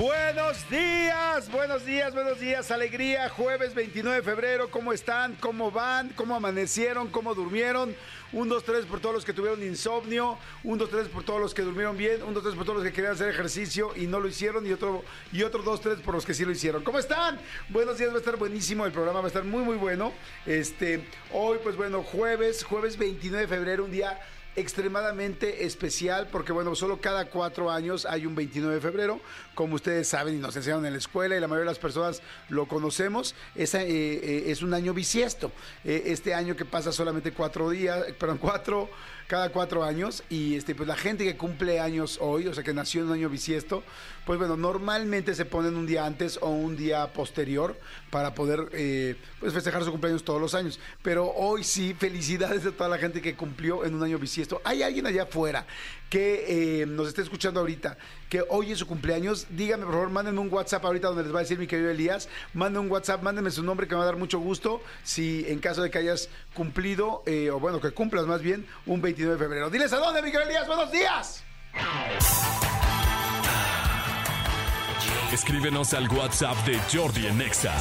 Buenos días, buenos días, buenos días, alegría, jueves 29 de febrero, ¿cómo están? ¿Cómo van? ¿Cómo amanecieron? ¿Cómo durmieron? Un, dos, tres por todos los que tuvieron insomnio, un, dos, tres por todos los que durmieron bien, un, dos, tres por todos los que querían hacer ejercicio y no lo hicieron y otro, y otro dos, tres por los que sí lo hicieron. ¿Cómo están? Buenos días, va a estar buenísimo, el programa va a estar muy, muy bueno. Este, hoy, pues bueno, jueves, jueves 29 de febrero, un día extremadamente especial porque bueno, solo cada cuatro años hay un 29 de febrero, como ustedes saben y nos enseñaron en la escuela y la mayoría de las personas lo conocemos, es, eh, eh, es un año bisiesto, eh, este año que pasa solamente cuatro días, perdón, cuatro cada cuatro años y este pues la gente que cumple años hoy, o sea que nació en un año bisiesto, pues bueno, normalmente se ponen un día antes o un día posterior para poder eh, pues festejar su cumpleaños todos los años. Pero hoy sí, felicidades a toda la gente que cumplió en un año bisiesto. Hay alguien allá afuera que eh, nos esté escuchando ahorita, que hoy es su cumpleaños, díganme por favor, mándenme un WhatsApp ahorita donde les va a decir mi querido Elías, manden un WhatsApp, mándenme su nombre que me va a dar mucho gusto, si en caso de que hayas cumplido, eh, o bueno, que cumplas más bien, un 29 de febrero. Diles a dónde, mi querido Elías, buenos días. Escríbenos al WhatsApp de Jordi en Exa.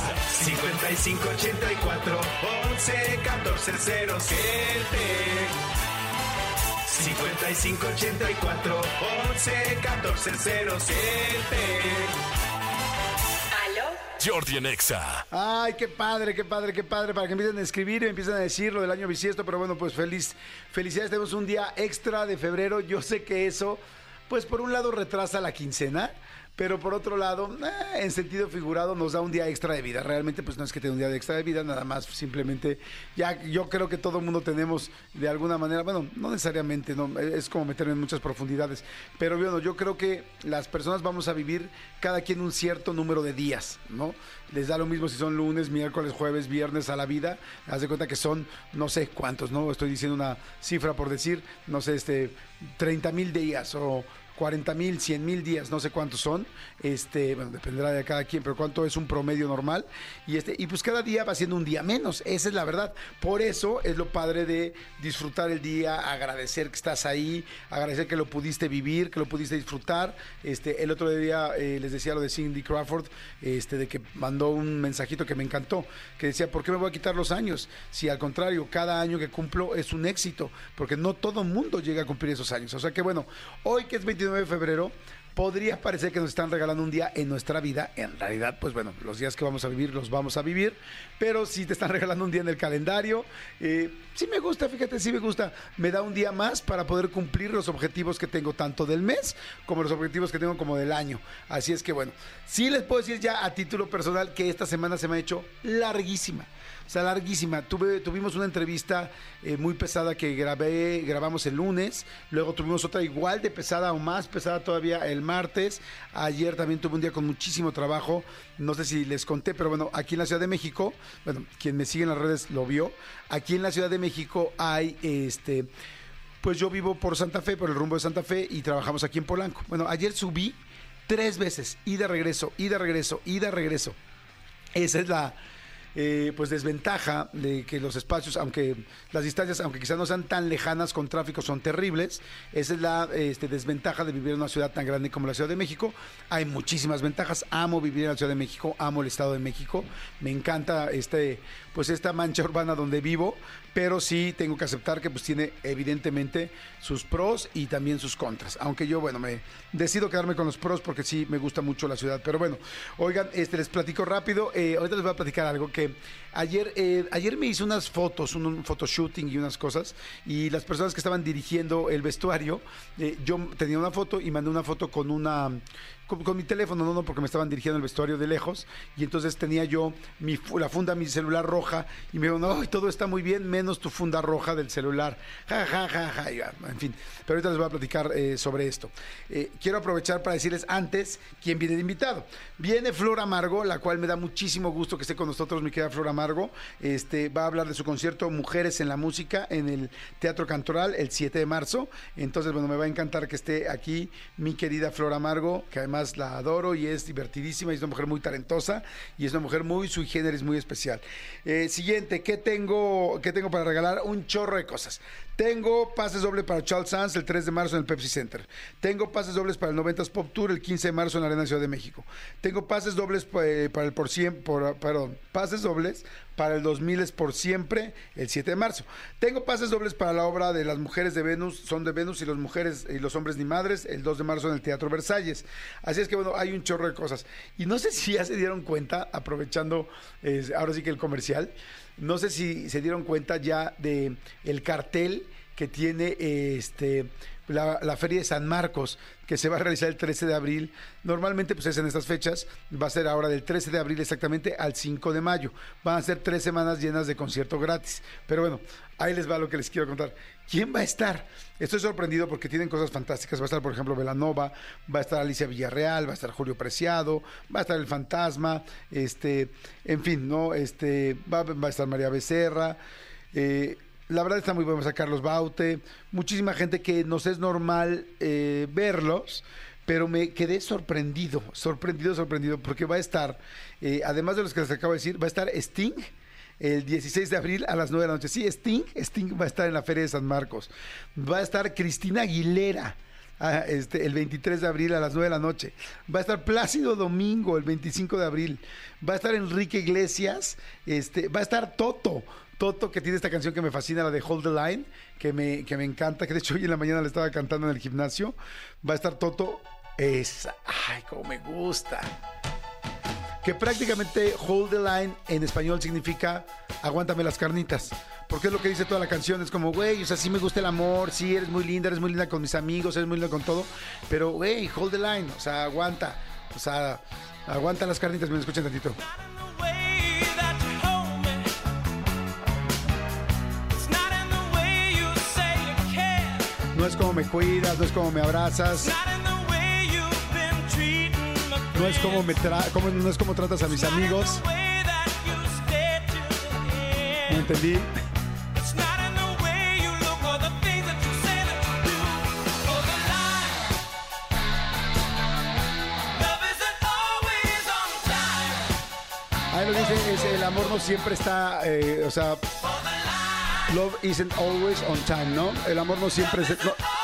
5584 11 14 5584 11 14 ¿Aló? Jordi en Exa. Ay, qué padre, qué padre, qué padre, para que empiecen a escribir y empiecen a decir lo del año bisiesto, pero bueno, pues feliz, felicidades, tenemos un día extra de febrero, yo sé que eso, pues por un lado retrasa la quincena, pero por otro lado, eh, en sentido figurado, nos da un día extra de vida. Realmente, pues no es que tenga un día de extra de vida, nada más simplemente, ya yo creo que todo el mundo tenemos de alguna manera, bueno, no necesariamente, no, es como meterme en muchas profundidades, pero bueno, yo creo que las personas vamos a vivir cada quien un cierto número de días, ¿no? Les da lo mismo si son lunes, miércoles, jueves, viernes a la vida, haz de cuenta que son no sé cuántos, ¿no? Estoy diciendo una cifra por decir, no sé, este, 30 mil días o 40 mil, 100 mil días, no sé cuántos son, este, bueno, dependerá de cada quien, pero cuánto es un promedio normal, y este, y pues cada día va siendo un día menos, esa es la verdad. Por eso es lo padre de disfrutar el día, agradecer que estás ahí, agradecer que lo pudiste vivir, que lo pudiste disfrutar. Este, el otro día eh, les decía lo de Cindy Crawford, este, de que mandó un mensajito que me encantó, que decía, ¿por qué me voy a quitar los años? Si al contrario, cada año que cumplo es un éxito, porque no todo mundo llega a cumplir esos años. O sea que bueno, hoy que es 29 de febrero, podría parecer que nos están regalando un día en nuestra vida. En realidad, pues bueno, los días que vamos a vivir los vamos a vivir, pero si te están regalando un día en el calendario, eh, sí me gusta, fíjate, sí me gusta. Me da un día más para poder cumplir los objetivos que tengo tanto del mes como los objetivos que tengo como del año. Así es que bueno, sí les puedo decir ya a título personal que esta semana se me ha hecho larguísima. Sea, larguísima. Tuve, tuvimos una entrevista eh, muy pesada que grabé, grabamos el lunes. Luego tuvimos otra igual de pesada o más pesada todavía el martes. Ayer también tuve un día con muchísimo trabajo. No sé si les conté, pero bueno, aquí en la Ciudad de México, bueno, quien me sigue en las redes lo vio. Aquí en la Ciudad de México hay este. Pues yo vivo por Santa Fe, por el rumbo de Santa Fe, y trabajamos aquí en Polanco. Bueno, ayer subí tres veces, ida, regreso, ida, regreso, ida, regreso. Esa es la, eh, pues desventaja de que los espacios, aunque las distancias, aunque quizás no sean tan lejanas con tráfico, son terribles. Esa es la este, desventaja de vivir en una ciudad tan grande como la Ciudad de México. Hay muchísimas ventajas. Amo vivir en la Ciudad de México, amo el Estado de México. Me encanta este, pues esta mancha urbana donde vivo, pero sí tengo que aceptar que pues tiene evidentemente sus pros y también sus contras. Aunque yo, bueno, me decido quedarme con los pros porque sí me gusta mucho la ciudad. Pero bueno, oigan, este les platico rápido. Eh, ahorita les voy a platicar algo que ayer, eh, ayer me hice unas fotos, un, un photoshooting y unas cosas, y las personas que estaban dirigiendo el vestuario, eh, yo tenía una foto y mandé una foto con una con, mi teléfono, no, no, porque me estaban dirigiendo el vestuario de lejos, y entonces tenía yo mi, la funda mi celular roja, y me dijo, no, todo está muy bien, menos tu funda roja del celular. Ja, ja, ja, ja, en fin. Pero ahorita les voy a platicar eh, sobre esto. Quiero aprovechar para decirles antes quién viene de invitado. Viene Flor Amargo, la cual me da muchísimo gusto que esté con nosotros, mi querida Flor Amargo. Este, va a hablar de su concierto Mujeres en la Música en el Teatro Cantoral el 7 de marzo. Entonces, bueno, me va a encantar que esté aquí mi querida Flor Amargo, que además la adoro y es divertidísima, y es una mujer muy talentosa y es una mujer muy sui generis, muy especial. Eh, siguiente, ¿qué tengo, ¿qué tengo para regalar? Un chorro de cosas. Tengo pases dobles para Charles Sands el 3 de marzo en el Pepsi Center. Tengo pases dobles para el 90s Pop Tour el 15 de marzo en la Arena Ciudad de México. Tengo pases dobles eh, para el por por, perdón, pases dobles para el 2000 es por siempre el 7 de marzo. Tengo pases dobles para la obra de las mujeres de Venus, son de Venus y los mujeres y los hombres ni madres el 2 de marzo en el Teatro Versalles. Así es que bueno, hay un chorro de cosas. Y no sé si ya se dieron cuenta, aprovechando eh, ahora sí que el comercial, no sé si se dieron cuenta ya de el cartel que tiene este la, Feria de San Marcos, que se va a realizar el 13 de abril. Normalmente, pues es en estas fechas, va a ser ahora del 13 de abril exactamente al 5 de mayo. Van a ser tres semanas llenas de concierto gratis. Pero bueno, ahí les va lo que les quiero contar. ¿Quién va a estar? Estoy sorprendido porque tienen cosas fantásticas. Va a estar, por ejemplo, Velanova, va a estar Alicia Villarreal, va a estar Julio Preciado, va a estar El Fantasma, este, en fin, ¿no? Este, va, va a estar María Becerra. Eh, la verdad está muy bueno, a Carlos Baute, muchísima gente que nos es normal eh, verlos, pero me quedé sorprendido, sorprendido, sorprendido, porque va a estar, eh, además de los que les acabo de decir, va a estar Sting el 16 de abril a las 9 de la noche. Sí, Sting, Sting va a estar en la Feria de San Marcos. Va a estar Cristina Aguilera. ah, este, el 23 de abril a las 9 de la noche. Va a estar Plácido Domingo el 25 de abril. Va a estar Enrique Iglesias. Este, va a estar Toto. Toto, que tiene esta canción que me fascina, la de Hold the Line, que me, que me encanta, que de hecho hoy en la mañana le estaba cantando en el gimnasio. Va a estar Toto. Es, ay, cómo me gusta. Que prácticamente Hold the Line en español significa aguántame las carnitas. Porque es lo que dice toda la canción. Es como, güey, o sea, sí me gusta el amor, sí eres muy linda, eres muy linda con mis amigos, eres muy linda con todo. Pero, güey, hold the line, o sea, aguanta. O sea, aguanta las carnitas, me escuchan tantito. No es como me cuidas, no es como me abrazas, no es como me tra como, no es como tratas a mis amigos. ¿Me entendí? Ahí lo dice, es, el amor no siempre está, eh, o sea, love isn't always on time, ¿no? El amor no siempre es... no-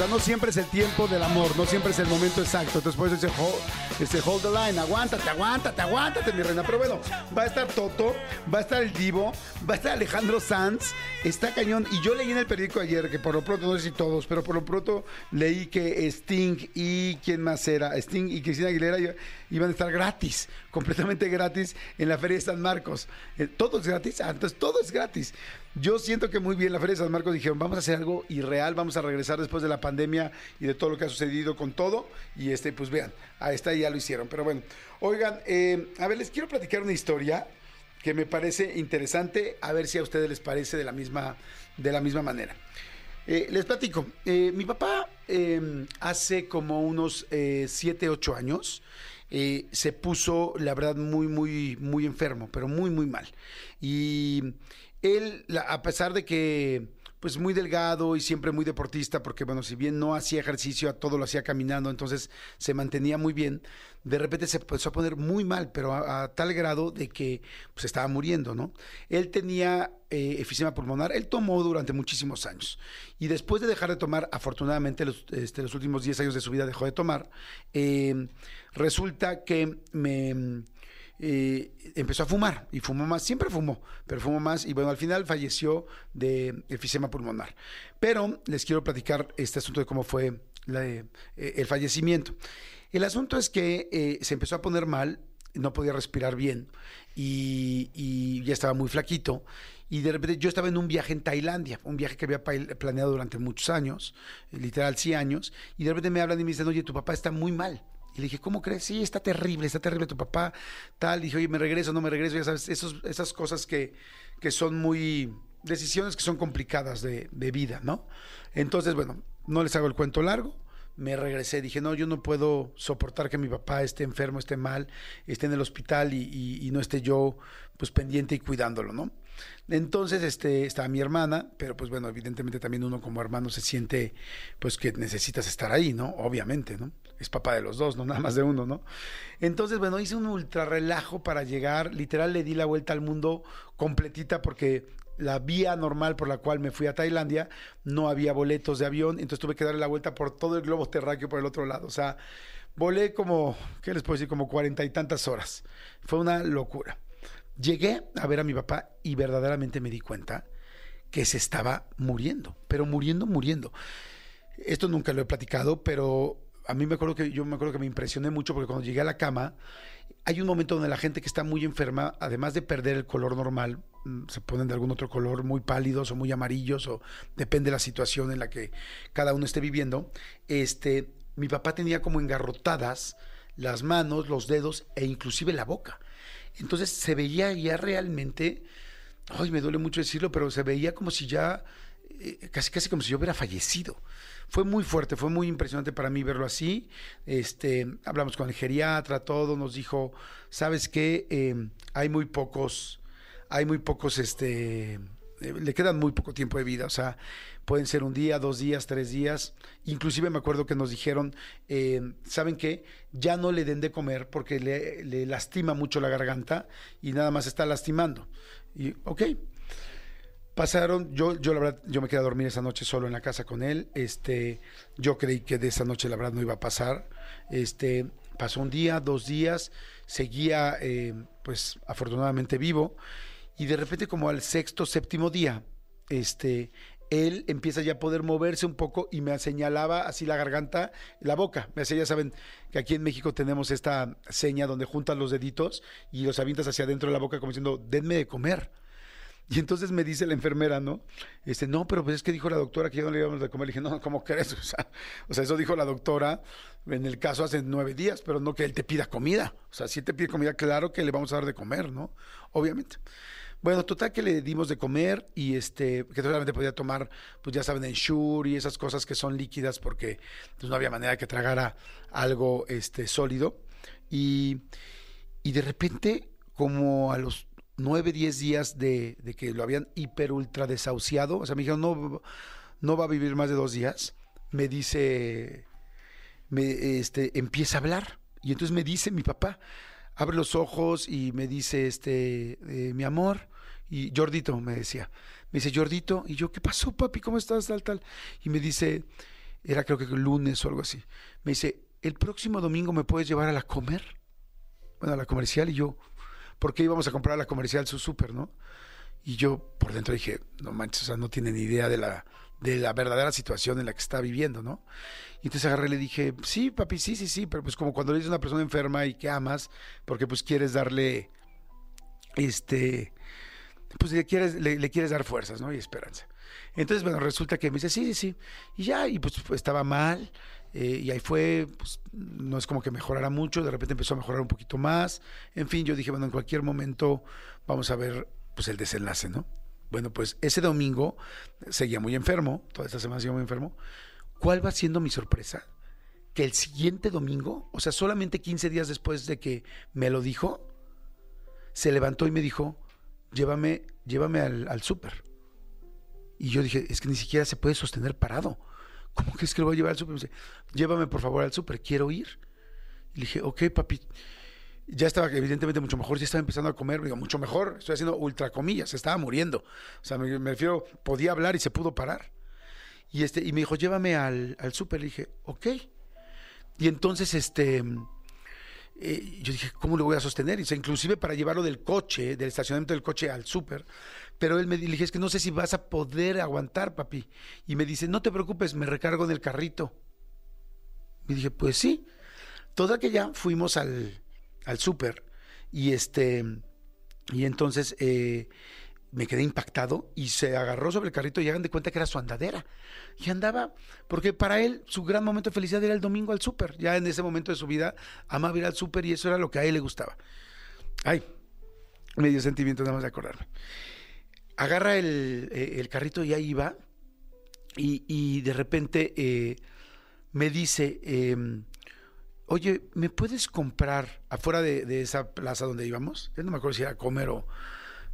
sea, no siempre es el tiempo del amor, no siempre es el momento exacto. Entonces, por eso dice, hold, este, hold the line, aguántate, aguántate, aguántate, mi reina. Pero bueno, va a estar Toto, va a estar el Divo, va a estar Alejandro Sanz, está cañón. Y yo leí en el periódico ayer que por lo pronto, no sé si todos, pero por lo pronto leí que Sting y quién más era, Sting y Cristina Aguilera iba- iban a estar gratis, completamente gratis en la Feria de San Marcos. Eh, todo es gratis, ah, entonces todo es gratis. Yo siento que muy bien la Feria de San Marcos dijeron, vamos a hacer algo irreal, vamos a regresar después de la pandemia y de todo lo que ha sucedido con todo. Y este, pues vean, a esta ya lo hicieron. Pero bueno, oigan, eh, a ver, les quiero platicar una historia que me parece interesante, a ver si a ustedes les parece de la misma, de la misma manera. Eh, les platico, eh, mi papá eh, hace como unos 7, 8 años se puso, la verdad, muy, muy, muy enfermo, pero muy, muy mal. Y él, a pesar de que, pues muy delgado y siempre muy deportista, porque bueno, si bien no hacía ejercicio, todo lo hacía caminando, entonces se mantenía muy bien, de repente se empezó a poner muy mal, pero a, tal grado de que pues estaba muriendo, ¿no? Él tenía eh, efisema pulmonar, él tomó durante muchísimos años y después de dejar de tomar, afortunadamente los, este, últimos 10 años de su vida dejó de tomar, eh, resulta que me eh, empezó a fumar y fumó más, siempre fumó, pero fumó más y bueno, al final falleció de efisema pulmonar. Pero les quiero platicar este asunto de cómo fue la eh, el fallecimiento. El asunto es que eh, se empezó a poner mal, no podía respirar bien y, y ya estaba muy flaquito. Y de repente yo estaba en un viaje en Tailandia, un viaje que había planeado durante muchos años, eh, literal 100 años, y de repente me hablan y me dicen, oye, tu papá está muy mal. Y le dije, ¿cómo crees? Sí, está terrible, está terrible tu papá, tal. dije, oye, me regreso, no me regreso, ya sabes, esas cosas que, que son muy, decisiones que son complicadas de, de vida, ¿no? Entonces, bueno, no les hago el cuento largo. Me regresé, dije, no, yo no puedo soportar que mi papá esté enfermo, esté mal, esté en el hospital y, y- y no esté yo, pues, pendiente y cuidándolo, ¿no? Entonces, este, estaba mi hermana, pero pues bueno, evidentemente también uno como hermano se siente, pues que necesitas estar ahí, ¿no? Obviamente, ¿no? Es papá de los dos, no nada más de uno, ¿no? Entonces, bueno, hice un ultra relajo para llegar, literal le di la vuelta al mundo completita porque la vía normal por la cual me fui a Tailandia, no había boletos de avión, entonces tuve que darle la vuelta por todo el globo terráqueo por el otro lado. O sea, volé como, ¿qué les puedo decir? Como cuarenta y tantas horas. Fue una locura. Llegué a ver a mi papá y verdaderamente me di cuenta que se estaba muriendo, pero muriendo, muriendo. Esto nunca lo he platicado, pero a mí me acuerdo que yo me acuerdo que me impresioné mucho porque cuando llegué a la cama, hay un momento donde la gente que está muy enferma, además de perder el color normal, mm, se ponen de algún otro color, muy pálidos o muy amarillos, o depende de la situación en la que cada uno esté viviendo. Este, mi papá tenía como engarrotadas las manos, los dedos e inclusive la boca. Entonces se veía ya realmente, ay, me duele mucho decirlo, pero se veía como si ya, eh, casi casi como si yo hubiera fallecido. Fue muy fuerte, fue muy impresionante para mí verlo así. Este, hablamos con el geriatra, todo, nos dijo, ¿sabes qué? Eh, hay muy pocos, hay muy pocos, este, eh, le quedan muy poco tiempo de vida, o sea, pueden ser un día, dos días, tres días. Inclusive me acuerdo que nos dijeron, eh, ¿saben qué? Ya no le den de comer porque le, le lastima mucho la garganta y nada más está lastimando. Y, ok. Pasaron, yo, yo la verdad, yo me quedé a dormir esa noche solo en la casa con él. Este, yo creí que de esa noche la verdad no iba a pasar. Este, pasó un día, dos días, seguía, eh, pues afortunadamente vivo y de repente como al sexto, séptimo día, este, él empieza ya a poder moverse un poco y me señalaba así la garganta, la boca. Me hacía, ya saben que aquí en México tenemos esta seña donde juntas los deditos y los avientas hacia adentro de la boca como diciendo, denme de comer. Y entonces me dice la enfermera, ¿no? Este, no, pero pues es que dijo la doctora que ya no le íbamos a comer. Le dije, no, ¿cómo crees? O sea, eso dijo la doctora en el caso hace nueve días, pero no que él te pida comida. O sea, si te pide comida, claro que le vamos a dar de comer, ¿no? Obviamente. Bueno, total que le dimos de comer y este, que solamente podía tomar, pues ya saben, Ensure y esas cosas que son líquidas porque pues, no había manera de que tragara algo este, sólido. Y, y de repente, como a los nueve, diez días de, de, que lo habían hiper ultra desahuciado, o sea, me dijeron, no, no va a vivir más de dos días, me dice, me, este, empieza a hablar. Y entonces me dice mi papá, abre los ojos y me dice, este, eh, mi amor, y Jordito me decía, me dice, Jordito, y yo, ¿qué pasó, papi? ¿Cómo estás? Tal, tal. Y me dice, era creo que lunes o algo así, me dice, ¿el próximo domingo me puedes llevar a la comer? Bueno, a la comercial, y yo, ¿por qué íbamos a comprar a la comercial su súper, no? Y yo por dentro dije, no manches, o sea, no tiene ni idea de la, de la verdadera situación en la que está viviendo, ¿no? Y entonces agarré y le dije, sí, papi, sí, sí, sí, pero pues como cuando le dices a una persona enferma y que amas, porque pues quieres darle, este, pues le quieres, le, le quieres dar fuerzas, ¿no? Y esperanza. Entonces, bueno, resulta que me dice, sí, sí, sí. Y ya, y pues estaba mal, eh, y ahí fue, pues no es como que mejorara mucho, de repente empezó a mejorar un poquito más. En fin, yo dije, bueno, en cualquier momento vamos a ver pues el desenlace, ¿no? Bueno, pues ese domingo seguía muy enfermo, toda esta semana seguía muy enfermo. ¿Cuál va siendo mi sorpresa? Que el siguiente domingo, o sea, solamente 15 días después de que me lo dijo, se levantó y me dijo, llévame, llévame al, al súper. Y yo dije, es que ni siquiera se puede sostener parado. ¿Cómo crees que lo voy a llevar al súper? Me dice, llévame por favor al súper, quiero ir. Y le dije, ok, papi. Ya estaba evidentemente mucho mejor, ya estaba empezando a comer, digo, mucho mejor, estoy haciendo ultra comillas, estaba muriendo. O sea, me, refiero, podía hablar y se pudo parar. Y, este, y me dijo, llévame al, al súper. Le dije, ok. Y entonces, este, eh, yo dije, ¿cómo lo voy a sostener? Y inclusive para llevarlo del coche, del estacionamiento del coche al súper. Pero él me le dije, es que no sé si vas a poder aguantar, papi. Y me dice, no te preocupes, me recargo en el carrito. Y dije, pues sí. Toda que ya fuimos al, al súper y este, y entonces eh, me quedé impactado y se agarró sobre el carrito y hagan de cuenta que era su andadera. Y andaba, porque para él su gran momento de felicidad era el domingo al súper. Ya en ese momento de su vida amaba ir al súper y eso era lo que a él le gustaba. Ay, me dio sentimiento nada más de acordarme. Agarra el, eh, el carrito y ahí va. Y, y de repente eh, me dice, eh, oye, ¿me puedes comprar afuera de, de, esa plaza donde íbamos? Yo no me acuerdo si era comer o,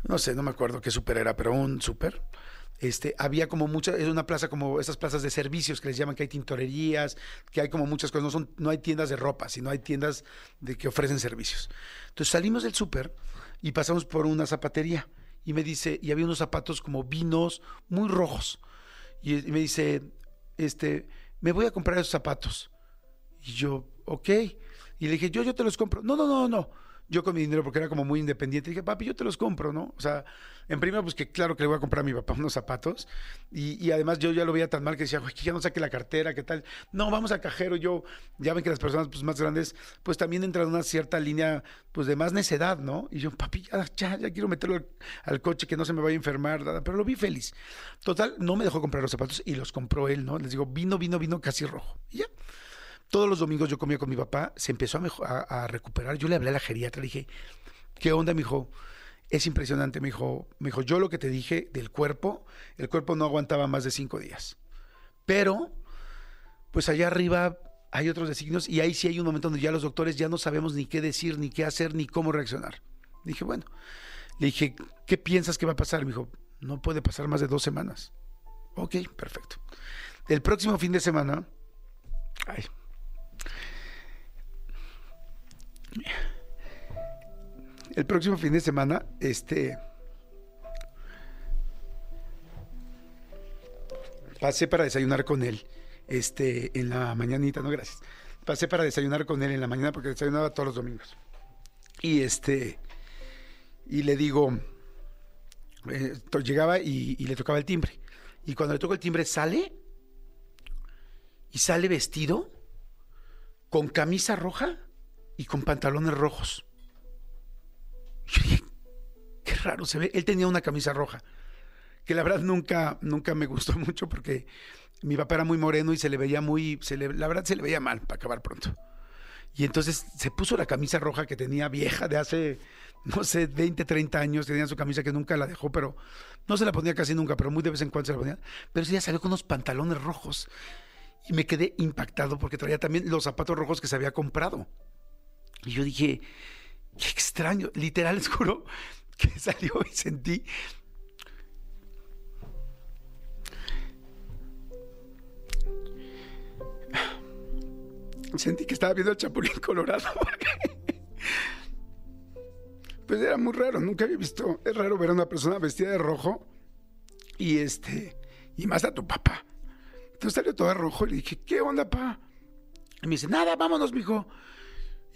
no sé, no me acuerdo qué súper era, pero un súper. Este, había como mucha, es una plaza como esas plazas de servicios que les llaman, que hay tintorerías, que hay como muchas cosas, no, son, no hay tiendas de ropa, sino hay tiendas de que ofrecen servicios. Entonces salimos del súper y pasamos por una zapatería y me dice, y había unos zapatos como vinos muy rojos. Y, me dice, este, me voy a comprar esos zapatos. Y yo, ok. Y le dije, yo, yo te los compro. No, no, no, no. Yo con mi dinero, porque era como muy independiente, dije, papi, yo te los compro, ¿no? O sea, en primera, pues que claro que le voy a comprar a mi papá unos zapatos. Y, y además yo ya lo veía tan mal que decía, "Güey, que ya no saque la cartera, ¿qué tal? No, vamos al cajero. Yo, ya ven que las personas pues, más grandes, pues también entran en una cierta línea, pues de más necedad, ¿no? Y yo, papi, ya, ya, ya quiero meterlo al, coche, que no se me vaya a enfermar, nada. Pero lo vi feliz. Total, no me dejó comprar los zapatos y los compró él, ¿no? Les digo, vino, vino, vino casi rojo. Y ya. Todos los domingos yo comía con mi papá, se empezó a, a- a recuperar. Yo le hablé a la geriatra, le dije, ¿qué onda, mi hijo? Es impresionante, me dijo, me dijo, yo lo que te dije del cuerpo, el cuerpo no aguantaba más de cinco días. Pero, pues allá arriba hay otros designios y ahí sí hay un momento donde ya los doctores ya no sabemos ni qué decir, ni qué hacer, ni cómo reaccionar. Dije, bueno, le dije, ¿qué piensas que va a pasar? Me dijo, no puede pasar más de dos semanas. Ok, perfecto. El próximo fin de semana, ay, el próximo fin de semana, este. Pasé para desayunar con él, este, en la mañanita, no gracias. Pasé para desayunar con él en la mañana porque desayunaba todos los domingos. Y este, y le digo, eh, llegaba y, y le tocaba el timbre. Y cuando le toco el timbre sale y sale vestido con camisa roja y con pantalones rojos. Yo dije, qué raro se ve. Él tenía una camisa roja, que la verdad nunca, nunca me gustó mucho porque mi papá era muy moreno y se le veía muy, se le- la verdad se le veía mal para acabar pronto. Y entonces se puso la camisa roja que tenía vieja de hace, no sé, 20, 30 años. Tenía su camisa que nunca la dejó, pero no se la ponía casi nunca, pero muy de vez en cuando se la ponía. Pero ese día salió con unos pantalones rojos. Y me quedé impactado porque traía también los zapatos rojos que se había comprado. Y yo dije, qué extraño. Literal, les juro que salió y sentí. Sentí que estaba viendo el Chapulín Colorado. Pues era muy raro, nunca había visto. Es raro ver a una persona vestida de rojo y este. Y más a tu papá. Entonces salió todo rojo y le dije, ¿qué onda, pa? Y me dice, nada, vámonos, mijo.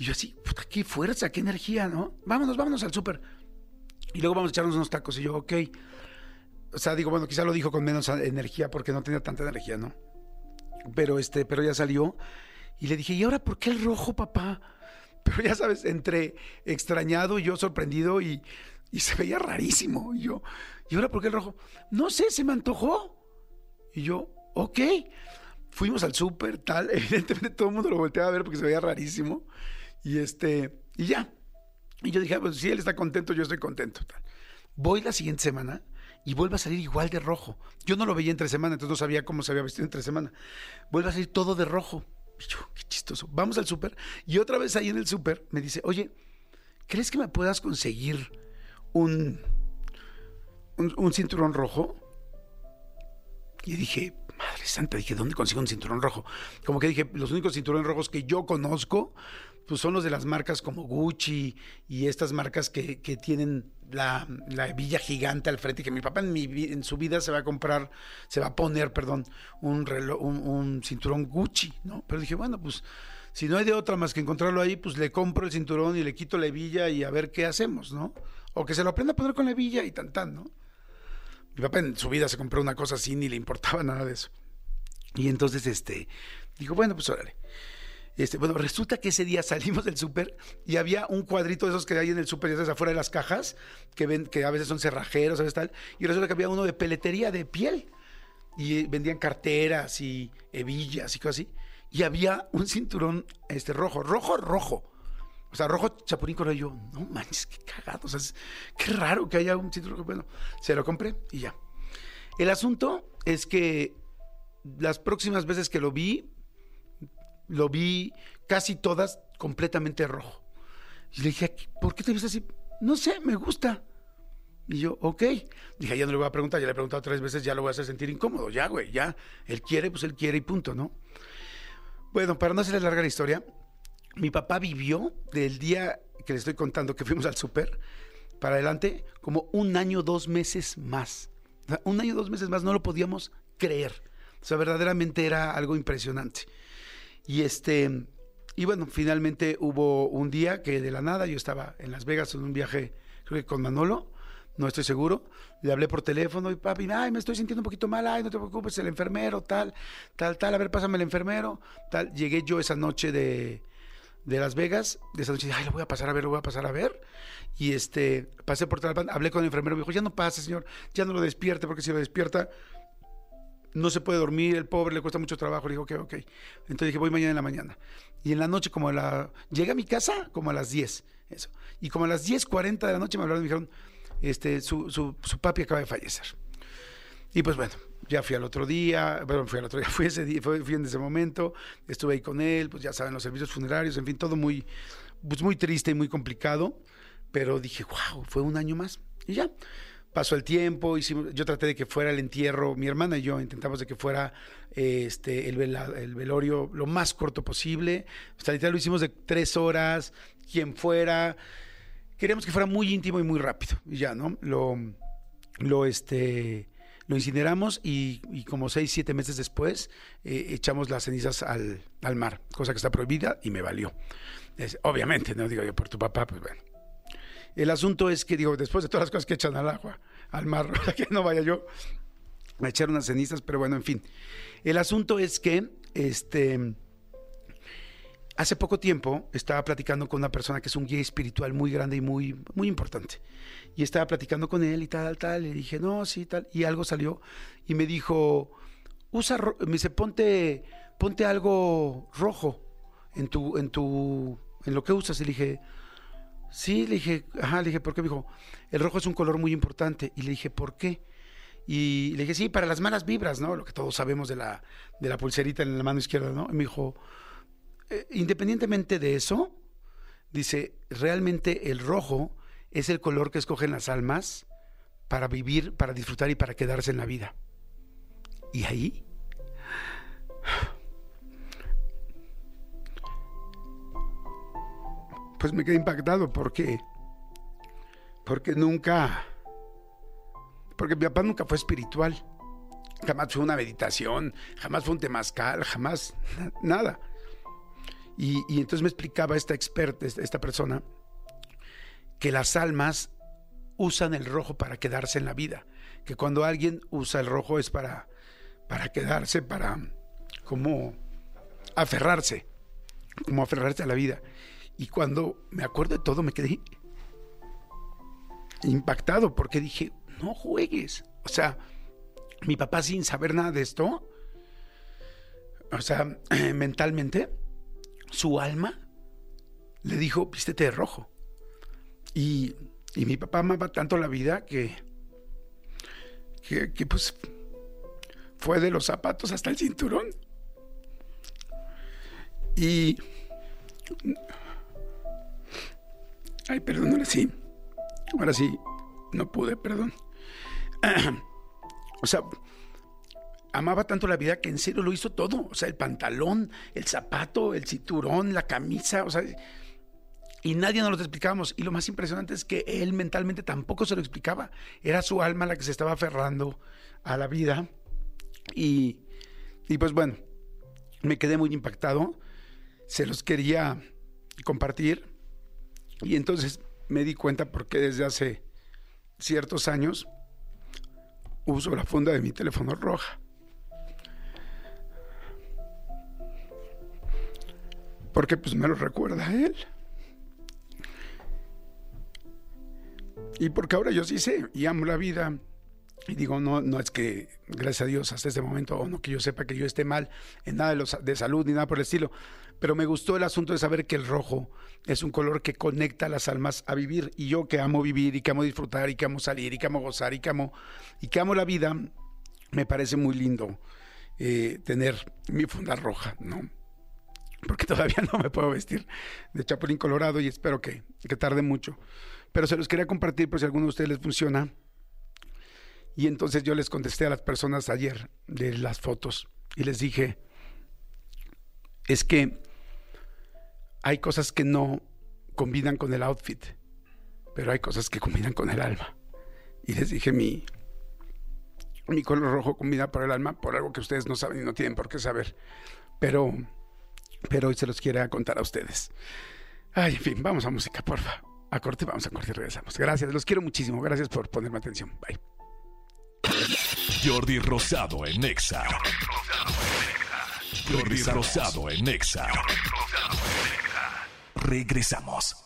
Y yo así, puta, qué fuerza, qué energía, ¿no? Vámonos, vámonos al súper. Y luego vamos a echarnos unos tacos. Y yo, ok. O sea, digo, bueno, quizá lo dijo con menos energía porque no tenía tanta energía, ¿no? Pero este, pero ya salió. Y le dije, ¿y ahora por qué el rojo, papá? Pero ya sabes, entre extrañado y yo sorprendido y, y se veía rarísimo. Y yo, ¿y ahora por qué el rojo? No sé, se me antojó. Y yo, ok. Fuimos al súper, tal. Evidentemente todo el mundo lo volteaba a ver porque se veía rarísimo. Y este, y ya. Y yo dije, ah, pues si él está contento, yo estoy contento. Voy la siguiente semana y vuelve a salir igual de rojo. Yo no lo veía entre semana, entonces no sabía cómo se había vestido entre semana. Vuelve a salir todo de rojo. Y yo, qué chistoso. Vamos al súper y otra vez ahí en el súper me dice, oye, ¿crees que me puedas conseguir un, un, un cinturón rojo? Y dije, madre santa, dije, ¿dónde consigo un cinturón rojo? Como que dije, los únicos cinturones rojos que yo conozco, pues son los de las marcas como Gucci y estas marcas que, que tienen la, la hebilla gigante al frente, que mi papá en, mi, en su vida se va a comprar, se va a poner, perdón, un, reloj, un, un cinturón Gucci, ¿no? Pero dije, bueno, pues si no hay de otra más que encontrarlo ahí, pues le compro el cinturón y le quito la hebilla y a ver qué hacemos, ¿no? O que se lo aprenda a poner con la hebilla y tan tan, ¿no? Mi papá en su vida se compró una cosa así, ni le importaba nada de eso. Y entonces, este, dijo, bueno, pues órale. Este, bueno, resulta que ese día salimos del súper y había un cuadrito de esos que hay en el súper, ya sabes, afuera de las cajas, que ven, que a veces son cerrajeros, ¿sabes tal? Y resulta que había uno de peletería de piel. Y vendían carteras y hebillas y cosas así. Y había un cinturón este, rojo, rojo, rojo. O sea, rojo chapulín colorado. Yo, no manches, qué cagado. O sea, qué raro que haya un cinturón. Bueno, se lo compré y ya. El asunto es que las próximas veces que lo vi, lo vi casi todas completamente rojo. Y le dije, ¿por qué te ves así? No sé, me gusta. Y yo, ok. Dije, ya no le voy a preguntar, ya le he preguntado tres veces, ya lo voy a hacer sentir incómodo. Ya, güey, ya. Él quiere, pues él quiere y punto, ¿no? Bueno, para no hacerles larga la historia, mi papá vivió del día que le estoy contando que fuimos al súper, para adelante, como un año, dos meses más. Un año, dos meses más, no lo podíamos creer. O sea, verdaderamente era algo impresionante. Y este, y bueno, finalmente hubo un día que de la nada yo estaba en Las Vegas en un viaje, creo que con Manolo, no estoy seguro. Le hablé por teléfono y papi, ay, me estoy sintiendo un poquito mal, ay, no te preocupes, el enfermero, tal, tal, tal, a ver, pásame el enfermero, tal. Llegué yo esa noche de, de Las Vegas, de esa noche dije, ay, lo voy a pasar a ver, lo voy a pasar a ver. Y este, pasé por Tlalpan, hablé con el enfermero, me dijo, ya no pase, señor, ya no lo despierte, porque si lo despierta, no se puede dormir, el pobre le cuesta mucho trabajo. Le digo, ok, ok. Entonces dije, voy mañana en la mañana. Y en la noche, como a la. Llegué a mi casa como a las 10. Eso. Y como a las 10.40 de la noche me hablaron y me dijeron, este, su, su, su papi acaba de fallecer. Y pues bueno, ya fui al otro día, bueno, fui al otro día, fui ese día, fui, fui en ese momento, estuve ahí con él, pues ya saben, los servicios funerarios, en fin, todo muy, pues muy triste y muy complicado. Pero dije, wow, fue un año más. Y ya. Pasó el tiempo, hicimos, yo traté de que fuera el entierro, mi hermana y yo intentamos de que fuera este, el velorio lo más corto posible. Hasta literal lo hicimos de tres horas, quien fuera. Queríamos que fuera muy íntimo y muy rápido. Y ya, ¿no? Lo, lo, este, lo incineramos y, y como seis, siete meses después eh, echamos las cenizas al, al mar, cosa que está prohibida y me valió. Es- obviamente, no digo yo por tu papá, pues bueno. El asunto es que, digo, después de todas las cosas que echan al agua, al mar, que no vaya yo a echar unas cenizas, pero bueno, en fin. El asunto es que, este, hace poco tiempo estaba platicando con una persona que es un guía espiritual muy grande y muy, muy importante. Y estaba platicando con él y tal, tal, y dije, no, sí, tal, y algo salió y me dijo, usa, me dice, ponte, ponte algo rojo en tu, en tu, en lo que usas. Y le dije, Sí, le dije, ajá, le dije, ¿por qué? Me dijo, el rojo es un color muy importante. Y le dije, ¿por qué? Y le dije, sí, para las malas vibras, ¿no? Lo que todos sabemos de la, de la pulserita en la mano izquierda, ¿no? Y me dijo, "Eh, independientemente de eso, dice, realmente el rojo es el color que escogen las almas para vivir, para disfrutar y para quedarse en la vida. Y ahí pues me quedé impactado porque porque nunca porque mi papá nunca fue espiritual. Jamás fue una meditación jamás fue un temazcal jamás na- nada. Y, y entonces me explicaba esta experta esta persona que las almas usan el rojo para quedarse en la vida que cuando alguien usa el rojo es para para quedarse para como aferrarse como aferrarse a la vida y cuando me acuerdo de todo, me quedé impactado porque dije, no juegues. O sea, mi papá sin saber nada de esto, o sea, mentalmente, su alma le dijo, vístete de rojo. Y, y mi papá amaba tanto la vida que, que, que pues fue de los zapatos hasta el cinturón. Y Ay, perdón, ahora sí. Ahora sí, no pude, perdón. o sea, amaba tanto la vida que en serio lo hizo todo. O sea, el pantalón, el zapato, el cinturón, la camisa, o sea, y nadie nos lo explicábamos. Y lo más impresionante es que él mentalmente tampoco se lo explicaba. Era su alma la que se estaba aferrando a la vida. Y, y pues bueno, me quedé muy impactado. Se los quería compartir. Y entonces me di cuenta porque desde hace ciertos años uso la funda de mi teléfono roja. Porque pues me lo recuerda a él. Y porque ahora yo sí sé y amo la vida. Y digo, no, no es que, gracias a Dios, hasta este momento, o no que yo sepa que yo esté mal en nada de, los, de salud ni nada por el estilo, pero me gustó el asunto de saber que el rojo es un color que conecta a las almas a vivir. Y yo que amo vivir y que amo disfrutar y que amo salir y que amo gozar y que amo, y que amo la vida, me parece muy lindo eh, tener mi funda roja, ¿no? Porque todavía no me puedo vestir de chapulín colorado y espero que, que tarde mucho. Pero se los quería compartir por si a alguno de ustedes les funciona. Y entonces yo les contesté a las personas ayer de las fotos y les dije, es que hay cosas que no combinan con el outfit. pero hay cosas que combinan con el alma. Y les dije, mi, mi color rojo combina por el alma por algo que ustedes no saben y no tienen por qué saber. Pero, pero hoy se los quiero contar a ustedes. Ay, en fin, vamos a música, porfa. A corte, vamos a corte y regresamos. Gracias, los quiero muchísimo. Gracias por ponerme atención. Bye. Jordi Rosado en Nexa. Jordi Rosado en Nexa. Regresamos.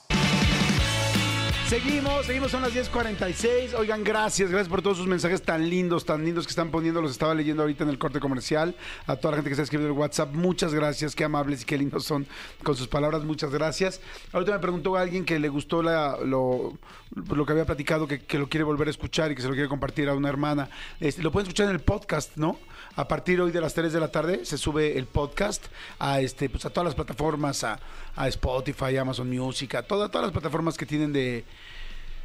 Seguimos, seguimos, son las 10.46. Oigan, gracias, gracias por todos sus mensajes tan lindos, tan lindos que están poniendo. Los estaba leyendo ahorita en el corte comercial. A toda la gente que está escribiendo el WhatsApp, muchas gracias, qué amables y qué lindos son con sus palabras, muchas gracias. Ahorita me preguntó alguien que le gustó lo, lo que había platicado, que, que lo quiere volver a escuchar y que se lo quiere compartir a una hermana. Este, lo pueden escuchar en el podcast, ¿no? A partir hoy de las 3 de la tarde se sube el podcast a este pues a todas las plataformas, a, a Spotify, Amazon Music, a toda- todas las plataformas que tienen de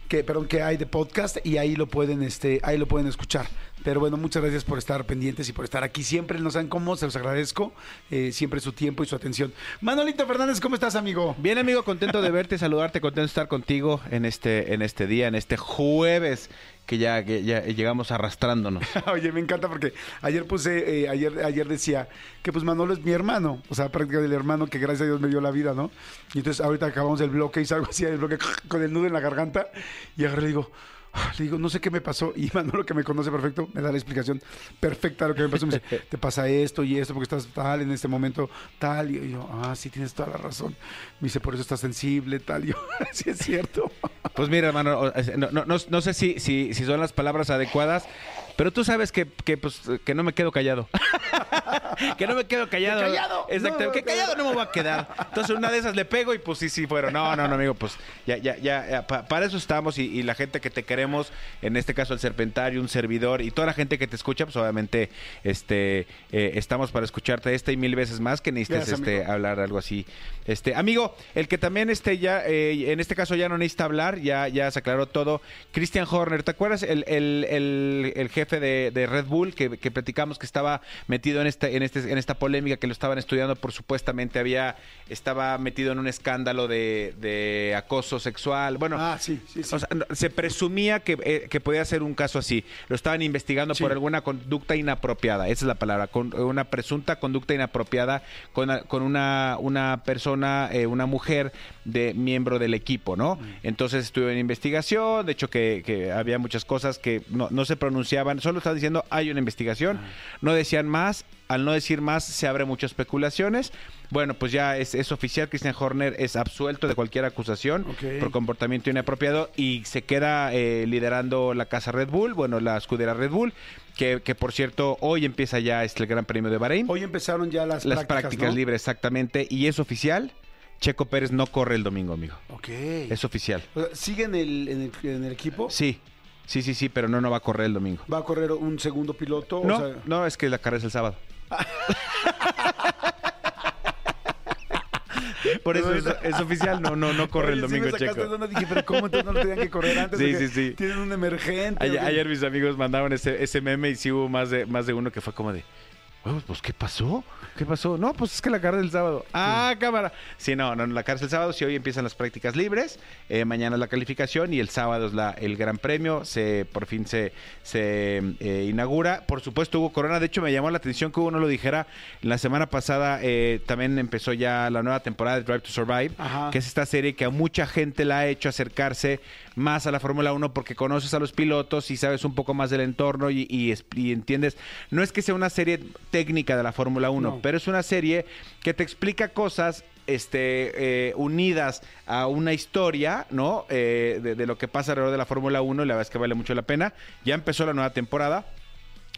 que perdón que hay de podcast y ahí lo pueden este ahí lo pueden escuchar. Pero bueno muchas gracias por estar pendientes y por estar aquí. Siempre no saben cómo se los agradezco eh, siempre su tiempo y su atención. Manolito Fernández cómo estás amigo Bien, amigo, contento de verte, saludarte, contento de estar contigo en este, en este día, en este jueves que ya, que ya llegamos arrastrándonos. Oye, me encanta porque ayer puse, eh, ayer, ayer decía que pues Manolo es mi hermano, o sea, prácticamente el hermano que gracias a Dios me dio la vida, ¿no? Y entonces ahorita acabamos el bloque y salgo así del bloque con el nudo en la garganta y y le digo, ah, le digo, no sé qué me pasó. Y Manolo, que me conoce perfecto, me da la explicación perfecta de lo que me pasó. Me dice, te pasa esto y esto porque estás tal en este momento, tal. Y yo, ah, sí, tienes toda la razón. Me dice, por eso estás sensible, tal. Y yo, sí es cierto. Pues mira, hermano, no, no, no, no sé si, si, si son las palabras adecuadas, pero tú sabes que, que, pues, que no me quedo callado. que no me quedo callado. Callado, me que callado no me voy a quedar. Entonces una de esas le pego y pues sí, sí fueron. No, no, no, amigo, pues ya, ya, ya, ya, pa- para eso estamos y, y la gente que te queremos, en este caso el Serpentario, un servidor y toda la gente que te escucha, pues obviamente este eh, estamos para escucharte esta y mil veces más que necesites Gracias, este amigo. hablar algo así. Este, amigo, el que también este ya, eh, en este caso ya no necesita hablar, ya, ya se aclaró todo. Christian Horner, ¿te acuerdas el, el, el, el jefe de, de Red Bull que, que platicamos que estaba metido en esta, en este, en esta polémica que lo estaban estudiando por supuestamente había, estaba metido en un escándalo de, de acoso sexual. Bueno, Ah, sí, sí, sí. o sea, no, se presumía que, eh, que podía ser un caso así. Lo estaban investigando por alguna conducta inapropiada. Esa es la palabra. Con una presunta conducta inapropiada con, con una, una persona, eh, una mujer de miembro del equipo, ¿no? Mm. Entonces estuvo en investigación. De hecho, que, que había muchas cosas que no, no se pronunciaban. Solo estaba diciendo hay una investigación. Ah. No decían más. Al no decir más, se abren muchas especulaciones. Bueno, pues ya es, es oficial. Christian Horner es absuelto de cualquier acusación por comportamiento inapropiado y se queda eh, liderando la casa Red Bull, bueno, la escudera Red Bull, que, que por cierto hoy empieza ya este, el Gran Premio de Bahrein. Hoy empezaron ya las, Las prácticas, prácticas ¿no? libres, exactamente, y es oficial. Checo Pérez no corre el domingo, amigo. Ok. Es oficial. O sea, ¿Sigue en el, en el, en el equipo? Sí, sí, sí, sí, pero no, no va a correr el domingo. ¿Va a correr un segundo piloto? No, O sea, no, es que la carrera es el sábado. Por eso es, es oficial, no, no, no corre el sí domingo me Checo. dije, pero ¿cómo entonces no lo tenían que correr antes? Sí, sí, sí. Tienen un emergente. Ayer mis amigos mandaban ese, ese meme y sí hubo más de, más de uno que fue como de, "Huevos, pues ¿qué pasó? ¿Qué pasó? No, pues es que la carrera del sábado. Ah, cámara. Sí, no, no, la carrera del sábado, sí, hoy empiezan las prácticas libres, eh, mañana es la calificación y el sábado es la, el gran premio, se por fin se, se eh, inaugura. Por supuesto hubo corona, de hecho me llamó la atención que uno lo dijera, la semana pasada eh, también empezó ya la nueva temporada de Drive to Survive, Ajá. que es esta serie que a mucha gente la ha hecho acercarse más a la Fórmula 1 porque conoces a los pilotos y sabes un poco más del entorno y, y y entiendes. No es que sea una serie técnica de la Fórmula 1, No. pero es una serie que te explica cosas este, eh, unidas a una historia, ¿no? Eh, de, de lo que pasa alrededor de la Fórmula 1 y la verdad es que vale mucho la pena. Ya empezó la nueva temporada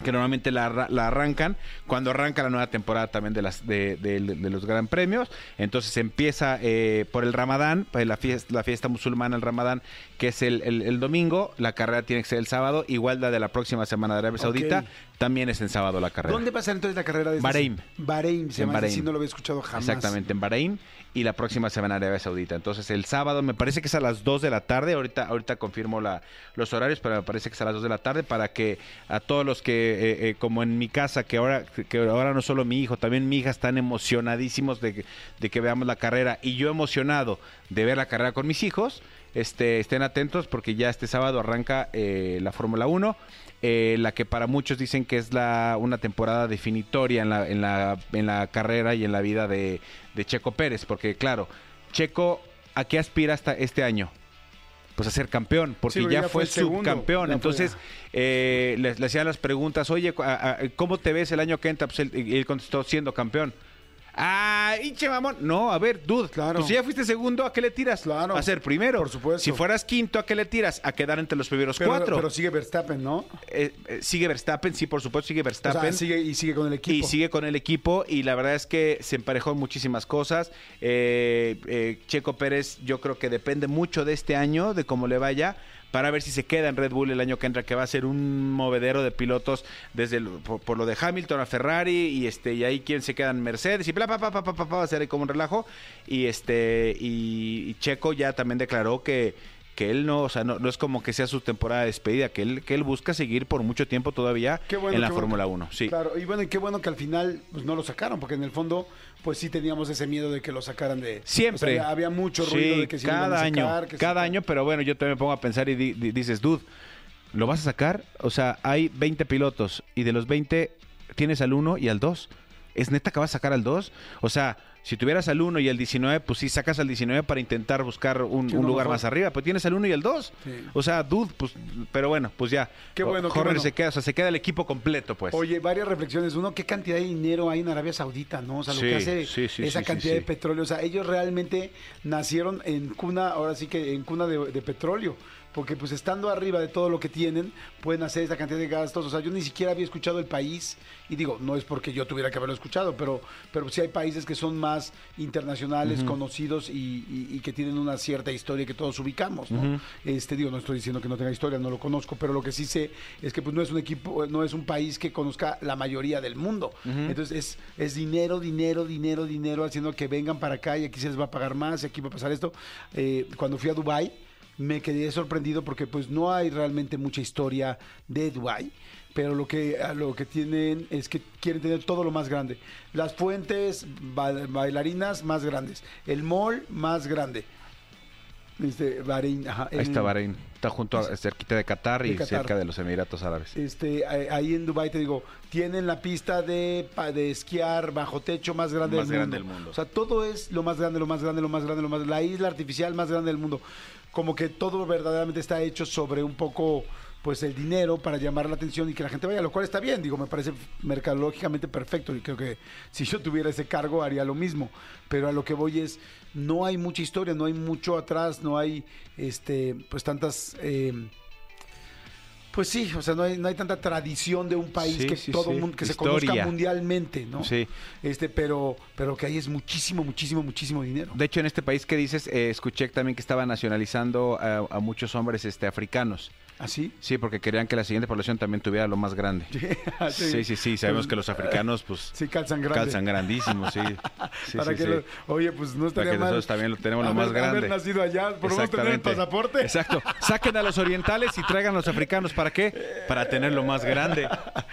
que normalmente la, la arrancan cuando arranca la nueva temporada también de las de, de- de los gran premios. Entonces empieza eh, por el Ramadán pues, la fiesta la fiesta musulmana el Ramadán que es el, el- el domingo. La carrera tiene que ser el sábado igual la de la próxima semana de Arabia. Saudita también es en sábado la carrera ¿Dónde va a ser entonces la carrera de Bahrein. Bahrein, se En llama así, Bahrein. no lo había escuchado jamás. Exactamente, en Bahrein y la próxima semana en Arabia Saudita. Entonces el sábado me parece que es a las 2 de la tarde, ahorita, ahorita confirmo la, los horarios, pero me parece que es a las 2 de la tarde para que a todos los que, eh, eh, como en mi casa, que ahora, que ahora no solo mi hijo, también mi hija están emocionadísimos de, que- de que veamos la carrera y yo emocionado de ver la carrera con mis hijos. este, estén atentos porque ya este sábado arranca eh, la Fórmula 1, eh, la que para muchos dicen que es la, una temporada definitoria en la, en, la, en la carrera y en la vida de, de Checo Pérez, porque claro, Checo, ¿a qué aspira hasta este año? Pues a ser campeón, porque Sí, porque ya, ya fue subcampeón. Entonces, eh, le, hacían las preguntas, oye, ¿cómo te ves el año que entra? Pues él contestó, siendo campeón. Ah, hinche mamón. No, a ver, dude. Claro. Pues si ya fuiste segundo, ¿a qué le tiras? Claro. A ser primero. Por supuesto. Si fueras quinto, ¿a qué le tiras? A quedar entre los primeros Pero, cuatro. pero sigue Verstappen, ¿no? Eh, eh, sigue Verstappen, sí, por supuesto, sigue O Verstappen. sea, sigue, y sigue con el equipo. Y sigue con el equipo y la verdad es que se emparejó en muchísimas cosas. Eh, eh, Checo Pérez yo creo que depende mucho de este año, de cómo le vaya, para ver si se queda en Red Bull el año que entra, que va a ser un movedero de pilotos desde el- por, por lo de Hamilton a Ferrari y este y ahí quién se queda en Mercedes y bla, bla, bla, bla, va a ser ahí como un relajo. Y este y, y Checo ya también declaró que que él no, o sea, no, no es como que sea su temporada de despedida, que él, que él busca seguir por mucho tiempo todavía bueno, en la bueno Fórmula que- 1. Sí. Claro, y bueno, y qué bueno que al final pues, no lo sacaron, porque en el fondo, pues sí teníamos ese miedo de que lo sacaran de. Siempre. o sea, había mucho ruido Sí, de que si lo iban cada a año, sacar, que cada año, pero bueno, yo también me pongo a pensar y di- di- dices, dude, ¿lo vas a sacar? O sea, hay 20 pilotos y de los 20 tienes al 1 y al 2. ¿Es neta que vas a sacar al 2? O sea, si tuvieras al 1 y al 19, pues sí sacas al 19 para intentar buscar un, Sí, un uno lugar mejor. más arriba, pero tienes al 1 y al 2. Sí. O sea, dude, pues, pero bueno, pues ya. Qué bueno, qué Horner bueno. se queda, o sea, se queda el equipo completo, pues. Oye, varias reflexiones. Uno, ¿qué cantidad de dinero hay en Arabia Saudita, no? O sea, lo Sí, que hace esa cantidad de petróleo. O sea, ellos realmente nacieron en cuna, ahora sí que en cuna de, de petróleo. Porque pues estando arriba de todo lo que tienen, pueden hacer esa cantidad de gastos. O sea, yo ni siquiera había escuchado el país. Y digo, no es porque yo tuviera que haberlo escuchado, pero, pero sí hay países que son más internacionales, conocidos y, y- y que tienen una cierta historia que todos ubicamos, ¿no? Este, digo, no estoy diciendo que no tenga historia, no lo conozco, pero lo que sí sé es que pues no es un equipo, no es un país que conozca la mayoría del mundo. Entonces es, es dinero, dinero, dinero, dinero, haciendo que vengan para acá y aquí se les va a pagar más y aquí va a pasar esto. Eh, cuando fui a Dubai me quedé sorprendido porque pues no hay realmente mucha historia de Dubai. Pero lo que, lo que tienen es que quieren tener todo lo más grande. Las fuentes ba- bailarinas más grandes. El mall más grande. Este, Bahrein, ajá, Ahí está Bahrein. Está junto a, cerquita de Qatar y Qatar. cerca de los Emiratos Árabes. Este, ahí en Dubai te digo, tienen la pista de, de esquiar bajo techo más grande, Más del, grande mundo. del mundo. O sea, todo es lo más grande, lo más grande, lo más grande, lo más La isla artificial más grande del mundo. Como que todo verdaderamente está hecho sobre un poco pues el dinero para llamar la atención y que la gente vaya, lo cual está bien, digo, me parece mercadológicamente perfecto y creo que si yo tuviera ese cargo haría lo mismo, pero a lo que voy es, no hay mucha historia, no hay mucho atrás, no hay, este, pues tantas... eh, pues sí, o sea, no hay, no hay tanta tradición de un país Sí, que sí, todo sí. mundo que se conozca mundialmente, ¿no? Sí. Este, pero, pero que ahí es muchísimo, muchísimo, muchísimo dinero. De hecho, en este país que dices, eh, escuché también que estaban nacionalizando a, a muchos hombres este, africanos. ¿Así? Sí, porque querían que la siguiente población también tuviera lo más grande. Sí, sí, sí. Sabemos que los africanos, pues, Sí, calzan grande. calzan grandísimos, sí. Sí, para que lo- oye, pues no Para estaría que mal. nosotros también lo tenemos lo más grande. Haber nacido allá, por menos tener el pasaporte. Exacto. Saquen a los orientales y traigan a los africanos. ¿Para qué? Para tener lo más grande.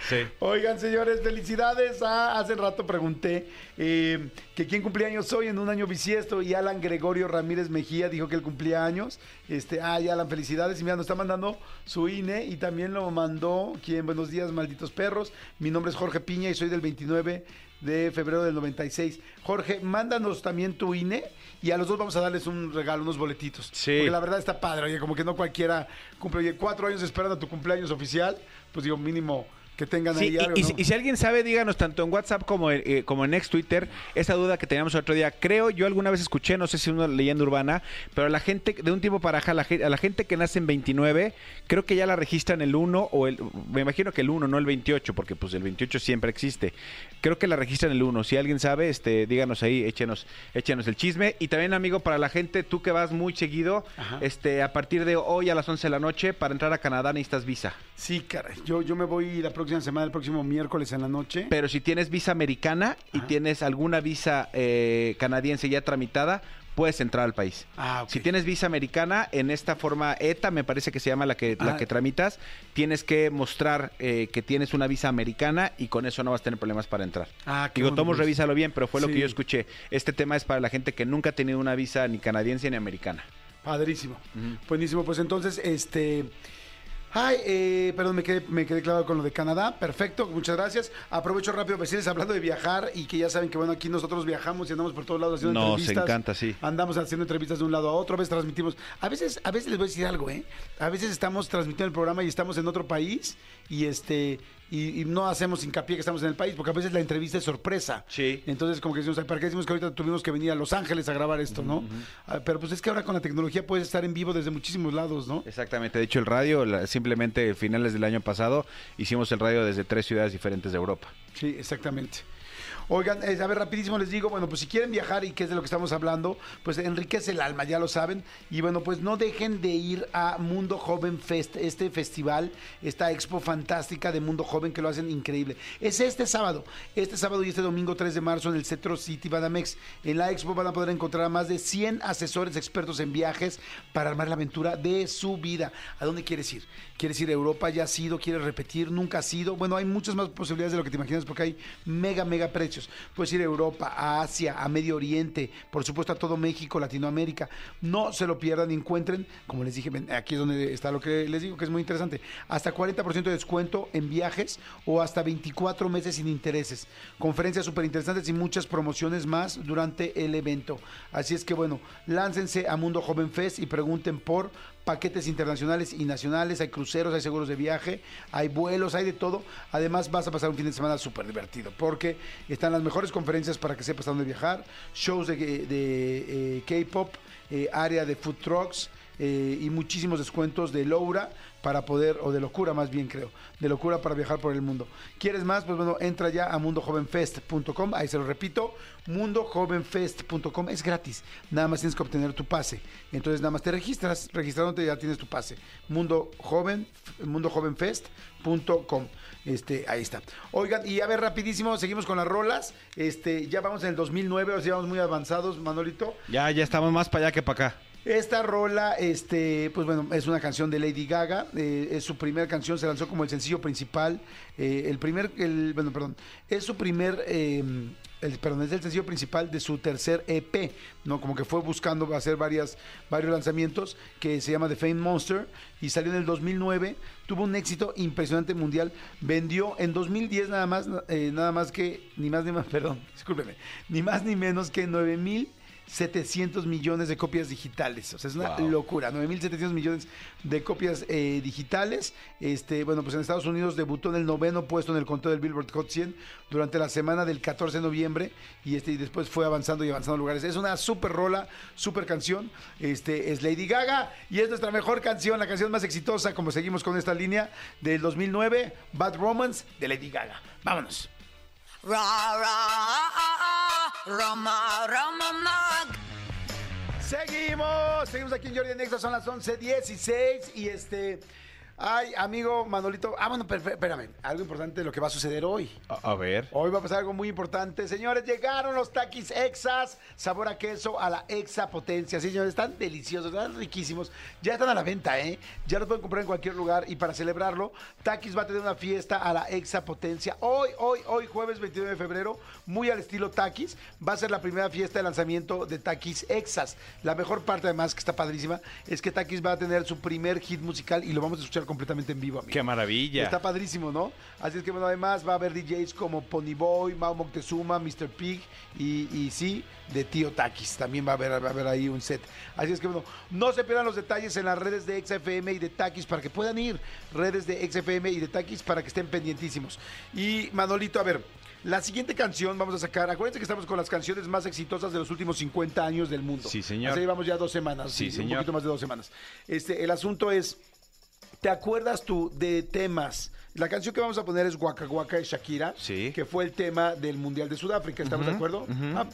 Sí. Oigan, señores, felicidades. Ah, hace rato pregunté eh, que quién cumplía años hoy en un año bisiesto y Alan Gregorio Ramírez Mejía dijo que él cumplía años. Este, ay, Alan, felicidades. Y mira, nos está mandando su INE y también lo mandó quien, buenos días, malditos perros. Mi nombre es Jorge Piña y soy del 29 de febrero del 96. Jorge, mándanos también tu INE y a los dos vamos a darles un regalo, unos boletitos. Sí. Porque la verdad está padre, oye, como que no cualquiera cumple, oye, cuatro años esperando tu cumpleaños oficial, pues digo, mínimo que tengan Sí, ahí y, algo, y ¿no? si- y si alguien sabe, díganos tanto en WhatsApp como en, eh, como en ex Twitter esa duda que teníamos el otro día. Creo, yo alguna vez escuché, no sé si es una leyenda urbana, pero la gente, de un tiempo para acá, la, a la gente que nace en 29, creo que ya la registran el 1 o el, me imagino que el 1, no el 28, porque pues el 28 siempre existe. Creo que la registran el 1. Si alguien sabe, este, díganos ahí, échenos, échenos el chisme. Y también, amigo, para la gente, tú que vas muy seguido, Ajá. este, a partir de hoy a las 11 de la noche, para entrar a Canadá necesitas visa. Sí, caray, yo, yo me voy la próxima semana, el próximo miércoles en la noche. Pero si tienes visa americana y Ajá. tienes alguna visa eh, canadiense ya tramitada, puedes entrar al país. Ah, ok. Si tienes visa americana, en esta forma ETA, me parece que se llama la que, la Ah. que tramitas, tienes que mostrar eh, que tienes una visa americana y con eso no vas a tener problemas para entrar. Ah, Digo, Tomos, pues. revísalo bien, pero fue lo que yo escuché. Este tema es para la gente que nunca ha tenido una visa ni canadiense ni americana. Padrísimo. Buenísimo. Pues entonces, este. Ay, eh, perdón, me quedé, me quedé clavado con lo de Canadá. Perfecto, muchas gracias. Aprovecho rápido para decirles, hablando de viajar y que ya saben que, bueno, aquí nosotros viajamos y andamos por todos lados haciendo Nos entrevistas. encanta, sí. Andamos haciendo entrevistas de un lado a otro, a veces transmitimos. A veces, a veces les voy a decir algo, ¿eh? A veces estamos transmitiendo el programa y estamos en otro país y este. Y, y no hacemos hincapié que estamos en el país, porque a veces la entrevista es sorpresa. Sí. Entonces, como que decimos, "Ay, ¿para qué decimos que ahorita tuvimos que venir a Los Ángeles a grabar esto, no? Ah, Pero pues es que ahora con la tecnología puedes estar en vivo desde muchísimos lados, ¿no? Exactamente, de hecho el radio, la- simplemente finales del año pasado, hicimos el radio desde tres ciudades diferentes de Europa. Sí, exactamente. Oigan, eh, a ver, rapidísimo les digo, bueno, pues si quieren viajar y qué es de lo que estamos hablando, pues enriquece el alma, ya lo saben. Y bueno, pues no dejen de ir a Mundo Joven Fest, este festival, esta expo fantástica de Mundo Joven que lo hacen increíble. Es este sábado, este sábado y este domingo 3 de marzo en el Centro City Banamex. En la expo van a poder encontrar a más de 100 asesores expertos en viajes para armar la aventura de su vida. ¿A dónde quieres ir? ¿Quieres ir a Europa? ¿Ya has ido? ¿Quieres repetir? ¿Nunca has ido? Bueno, hay muchas más posibilidades de lo que te imaginas porque hay mega, mega precios. Puedes ir a Europa, a Asia, a Medio Oriente, por supuesto a todo México, Latinoamérica. No se lo pierdan encuentren, como les dije, aquí es donde está lo que les digo que es muy interesante, hasta 40% de descuento en viajes o hasta 24 meses sin intereses. Conferencias súper interesantes y muchas promociones más durante el evento. Así es que bueno, láncense a Mundo Joven Fest y pregunten por paquetes internacionales y nacionales, hay cruceros, hay seguros de viaje, hay vuelos, hay de todo. Además vas a pasar un fin de semana súper divertido porque están las mejores conferencias para que sepas dónde viajar, shows de, de, eh, K-pop, eh, área de food trucks eh, y muchísimos descuentos de Loura para poder, o de locura más bien creo, de locura para viajar por el mundo. ¿Quieres más? Pues bueno, entra ya a mundojovenfest.com, ahí se lo repito, mundojovenfest.com, es gratis, nada más tienes que obtener tu pase. Entonces nada más te registras, registrándote ya tienes tu pase. Mundo Joven, mundojovenfest.com. Este, ahí está. Oigan, y a ver, rapidísimo, seguimos con las rolas. Este, ya vamos en el 2009, o sea, vamos muy avanzados, Manolito. Ya, ya estamos más para allá que para acá. Esta rola, este, pues bueno, es una canción de Lady Gaga. eh, es su primera canción, se lanzó como el sencillo principal. eh, el primer, bueno, perdón, es su primer, eh, el, perdón, es el sencillo principal de su tercer EP, ¿no? Como que fue buscando hacer varias, varios lanzamientos que se llama The Fame Monster y salió en el 2009. Tuvo un éxito impresionante mundial. Vendió en 2010 nada más, eh, nada más que, ni más ni más, perdón, ni más ni menos que 9 mil 700 millones de copias digitales. O sea, es una Wow. locura. 9.700 millones de copias eh, digitales. Este, bueno, pues en Estados Unidos debutó en el noveno puesto en el conteo del Billboard Hot 100 durante la semana del 14 de noviembre y, este, y después fue avanzando y avanzando lugares. Es una super rola, super canción. Este, es Lady Gaga y es nuestra mejor canción, la canción más exitosa, como seguimos con esta línea del 2009, Bad Romance de Lady Gaga. Vámonos. Ra ra Rama Rama Mag. Seguimos, seguimos aquí en Jordi Nexa, son las 11.16 y este... Ay, amigo Manolito. Ah, bueno, per- espérame. Algo importante de lo que va a suceder hoy. A, a ver. Hoy va a pasar algo muy importante. Señores, llegaron los taquis exas, sabor a queso a la exa potencia. Sí, señores, están deliciosos, están riquísimos. Ya están a la venta, ¿eh? Ya los pueden comprar en cualquier lugar. Y para celebrarlo, Taquis va a tener una fiesta a la exa potencia. Hoy, hoy, hoy, jueves 29 de febrero, muy al estilo Taquis. Va a ser la primera fiesta de lanzamiento de Taquis Exas. La mejor parte, además, que está padrísima, es que Taquis va a tener su primer hit musical y lo vamos a escuchar completamente en vivo, amigo. Qué maravilla. Está padrísimo, ¿no? Así es que, bueno, además va a haber DJs como Ponyboy, Mao Moctezuma, Mr. Pig y, y sí, de Tío Takis. También va a, haber, va a haber ahí un set. Así es que, bueno, no se pierdan los detalles en las redes de XFM y de Takis para que puedan ir. Redes de XFM y de Takis para que estén pendientísimos. Y Manolito, a ver. La siguiente canción vamos a sacar. Acuérdense que estamos con las canciones más exitosas de los últimos 50 años del mundo. Sí, señor. Así llevamos ya dos semanas. Sí, Un señor. poquito más de dos semanas. Este, el asunto es. ¿Te acuerdas tú de temas? La canción que vamos a poner es Waka Waka de Shakira, Sí. que fue el tema del Mundial de Sudáfrica, ¿estamos de acuerdo? Ah,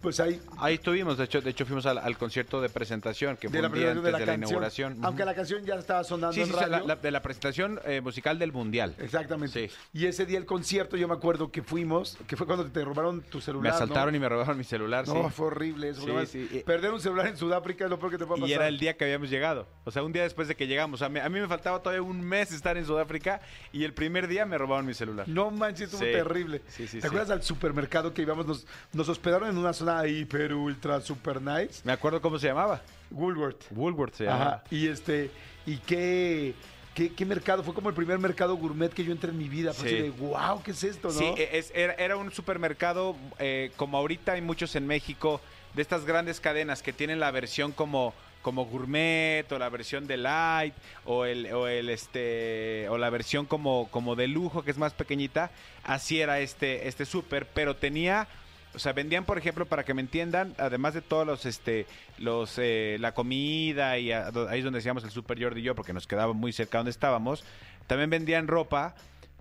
pues ahí, Ahí estuvimos, de hecho, de hecho fuimos al, al concierto de presentación, que de fue la un día antes de la de la canción. inauguración. Aunque la canción ya estaba sonando Sí, en sí, la- la- de la presentación eh, musical del Mundial. Exactamente. Sí. Y ese día el concierto, yo me acuerdo que fuimos, que fue cuando te robaron tu celular. Me asaltaron ¿no? y me robaron mi celular, No, fue horrible eso. Perder un celular en Sudáfrica es lo peor que te puede pasar. Y era el día que habíamos llegado. O sea, un día después de que llegamos. O sea, me- a mí me faltaba todavía un mes estar en Sudáfrica y el primer día me robaron mi celular. No manches, estuvo terrible. Sí, sí, ¿Te acuerdas al supermercado que íbamos? Nos, nos hospedaron en una zona una hiper ultra super nice. Me acuerdo cómo se llamaba. Woolworth. Woolworth se Ajá. llamaba. Y este, y qué, qué, qué mercado, fue como el primer mercado gourmet que yo entré en mi vida. Fue Sí. así de, wow, ¿qué es esto, no? Sí, e- es- era, era un supermercado eh, como ahorita hay muchos en México, de estas grandes cadenas que tienen la versión como como gourmet o la versión de light o el, o el este o la versión como como de lujo que es más pequeñita así era este este super pero tenía o sea vendían por ejemplo para que me entiendan además de todos los este los eh, la comida y ahí es donde decíamos el super Jordi y yo porque nos quedaba muy cerca donde estábamos también vendían ropa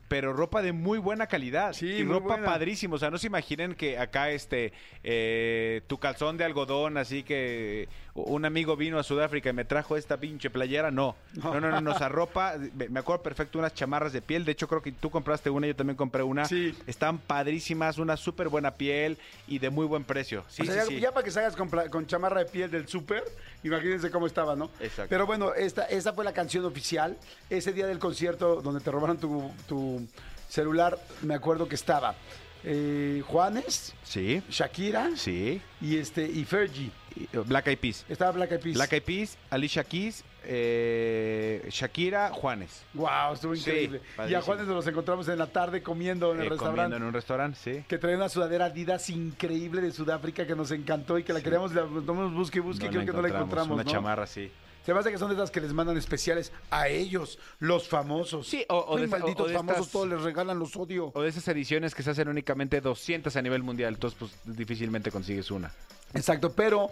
pero ropa de muy buena calidad Sí, y ropa buena. padrísima. O sea, no se imaginen que acá este eh, tu calzón de algodón, así que un amigo vino a Sudáfrica y me trajo esta pinche playera. No, no, no, no, no, o sea, ropa, me acuerdo perfecto, unas chamarras de piel. De hecho, creo que tú compraste una, yo también compré una. Sí. Están padrísimas, una súper buena piel y de muy buen precio. Sí, O sea, sí, ya, sí. ya para que salgas con, con chamarra de piel del súper, imagínense cómo estaba, ¿no? Exacto. Pero bueno, esta, esa fue la canción oficial. Ese día del concierto donde te robaron tu, tu celular, me acuerdo que estaba eh, Juanes, Sí, Shakira sí. y este y Fergie. Y- Black Eyed Peas. Estaba Black Eyed Peas. Black Eyed Peas, Alicia Keys, eh, Shakira, Juanes. Wow, estuvo Sí, increíble. y a. Juanes nos los encontramos en la tarde comiendo en el Eh, restaurante. comiendo en un restaurante, sí. Que traía una sudadera Adidas increíble de Sudáfrica que nos encantó y que la queríamos, la tomamos busque busque, No creo la que no la encontramos. Una ¿no? chamarra, sí. Se me hace que son de esas que les mandan especiales a ellos, los famosos. Sí, o- o Ay, de malditos o de famosos, estas- todos les regalan los odio. O de esas ediciones que se hacen únicamente 200 a nivel mundial, entonces pues difícilmente consigues una. Exacto, pero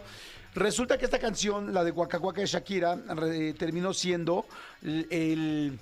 resulta que esta canción, la de Waka Waka de Shakira, re- terminó siendo el, el-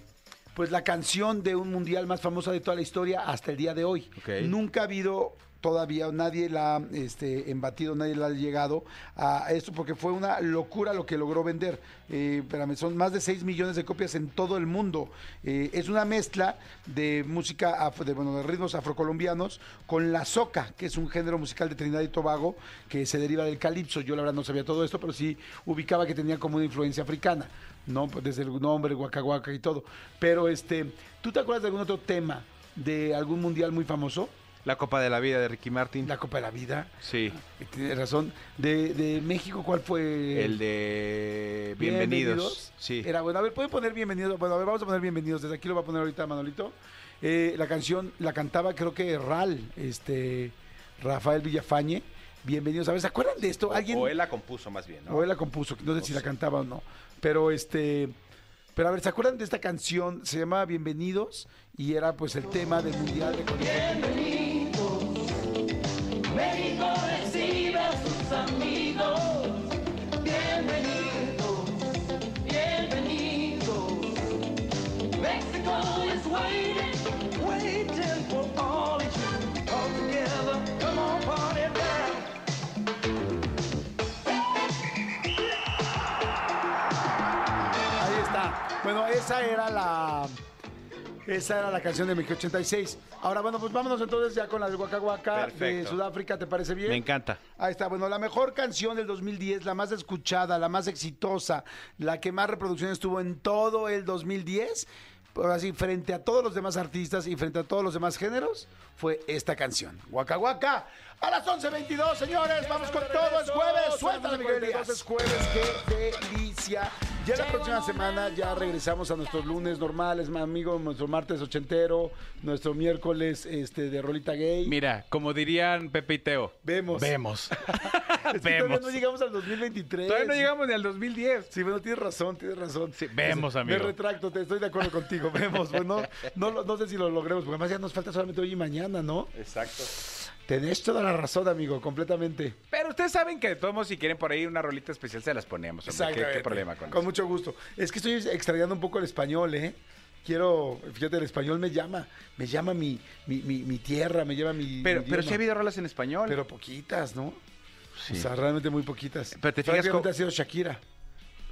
pues la canción de un mundial más famosa de toda la historia hasta el día de hoy. Ok. Nunca ha habido todavía, nadie la ha este, embatido, nadie la ha llegado a esto porque fue una locura lo que logró vender. Eh, son más de 6 millones de copias en todo el mundo. Eh, es una mezcla de música, de, bueno, de ritmos afrocolombianos con la soca, que es un género musical de Trinidad y Tobago que se deriva del calipso. Yo la verdad no sabía todo esto, pero sí ubicaba que tenía como una influencia africana, ¿no? Desde el nombre, Waka y todo. Pero este, ¿tú te acuerdas de algún otro tema de algún mundial muy famoso? La Copa de la Vida de Ricky Martin. La Copa de la Vida. Sí. Tienes razón. De, de México, ¿cuál fue? El de Bienvenidos. Sí. Era bueno. A ver, ¿pueden poner bienvenidos? Bueno, a ver, vamos a poner bienvenidos. Desde aquí lo va a poner ahorita Manolito. Eh, la canción la cantaba, creo que Ral, este, Rafael Villafañe. Bienvenidos. A ver, ¿se acuerdan de esto? ¿Alguien? O él la compuso más bien, ¿no? O él la compuso, no sé si la cantaba o no. Pero este. Pero a ver, ¿se acuerdan de esta canción? Se llamaba Bienvenidos y era pues el tema del Mundial de Corea. Esa era la. Esa era la canción de México 86. Ahora, bueno, pues vámonos entonces ya con la de Waka Waka de Perfecto. Sudáfrica, ¿te parece bien? Me encanta. Ahí está, bueno, la mejor canción del 2010, la más escuchada, la más exitosa, la que más reproducciones tuvo en todo el 2010, pues así, frente a todos los demás artistas y frente a todos los demás géneros, fue esta canción. Waka Waka. A las 11.22, señores, vamos con todo, es jueves, suéltale, Miguel Díaz. Es jueves, qué delicia. Ya la próxima semana ya regresamos a nuestros lunes normales, mi amigo, nuestro martes ochentero, nuestro miércoles este, de rolita gay. Mira, como dirían Pepe y Teo. Vemos. Vemos. Es que todavía Vemos. no llegamos al 2023. Todavía no llegamos ni al 2010. Sí, bueno, tienes razón, tienes razón. Sí, vemos, amigo. Me retracto, te estoy de acuerdo contigo. Vemos, pues no, no, lo- no sé si lo logremos, porque además ya nos falta solamente hoy y mañana, ¿no? Exacto. Tenés toda la razón, amigo, completamente. Pero ustedes saben que de todos modos, si quieren por ahí una rolita especial, se las ponemos. hombre. ¿Qué, problema con, Con eso? mucho gusto. Es que estoy extrañando un poco el español, ¿eh? Quiero, fíjate, el español me llama, me llama mi, mi, mi, mi tierra, me llama mi. Pero, mi pero sí ha habido rolas en español. Pero poquitas, ¿no? Sí. O sea, realmente muy poquitas. Pero te fijas cómo- ha sido Shakira.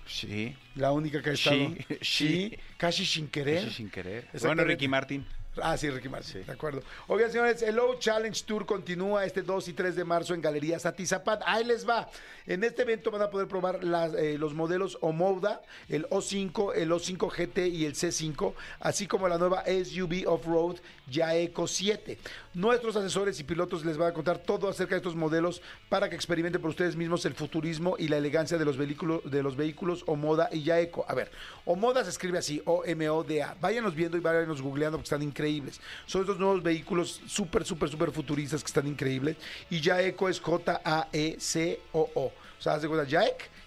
sí. La única que ha estado. Sí, sí. casi sin querer. Eso sin querer. Bueno, Ricky Martin. Ah, sí, Ricky Martin, de acuerdo. Oigan, señores, el Low Challenge Tour continúa este 2 y 3 de marzo en Galerías Atizapán. Ahí les va. En este evento van a poder probar las, eh, los modelos Omoda, el O5, el O5 GT y el C5, así como la nueva SUV Off-Road Yaeco 7. Nuestros asesores y pilotos les van a contar todo acerca de estos modelos para que experimenten por ustedes mismos el futurismo y la elegancia de los vehículos, de los vehículos Omoda y ya Eco. A ver, Omoda se escribe así, O-M-O-D-A. Váyanos viendo y váyanos googleando porque están increíbles. Son estos nuevos vehículos súper, súper, súper futuristas que están increíbles. Y ya Eco es J-A-E-C-O-O. O sea, haz de cuenta,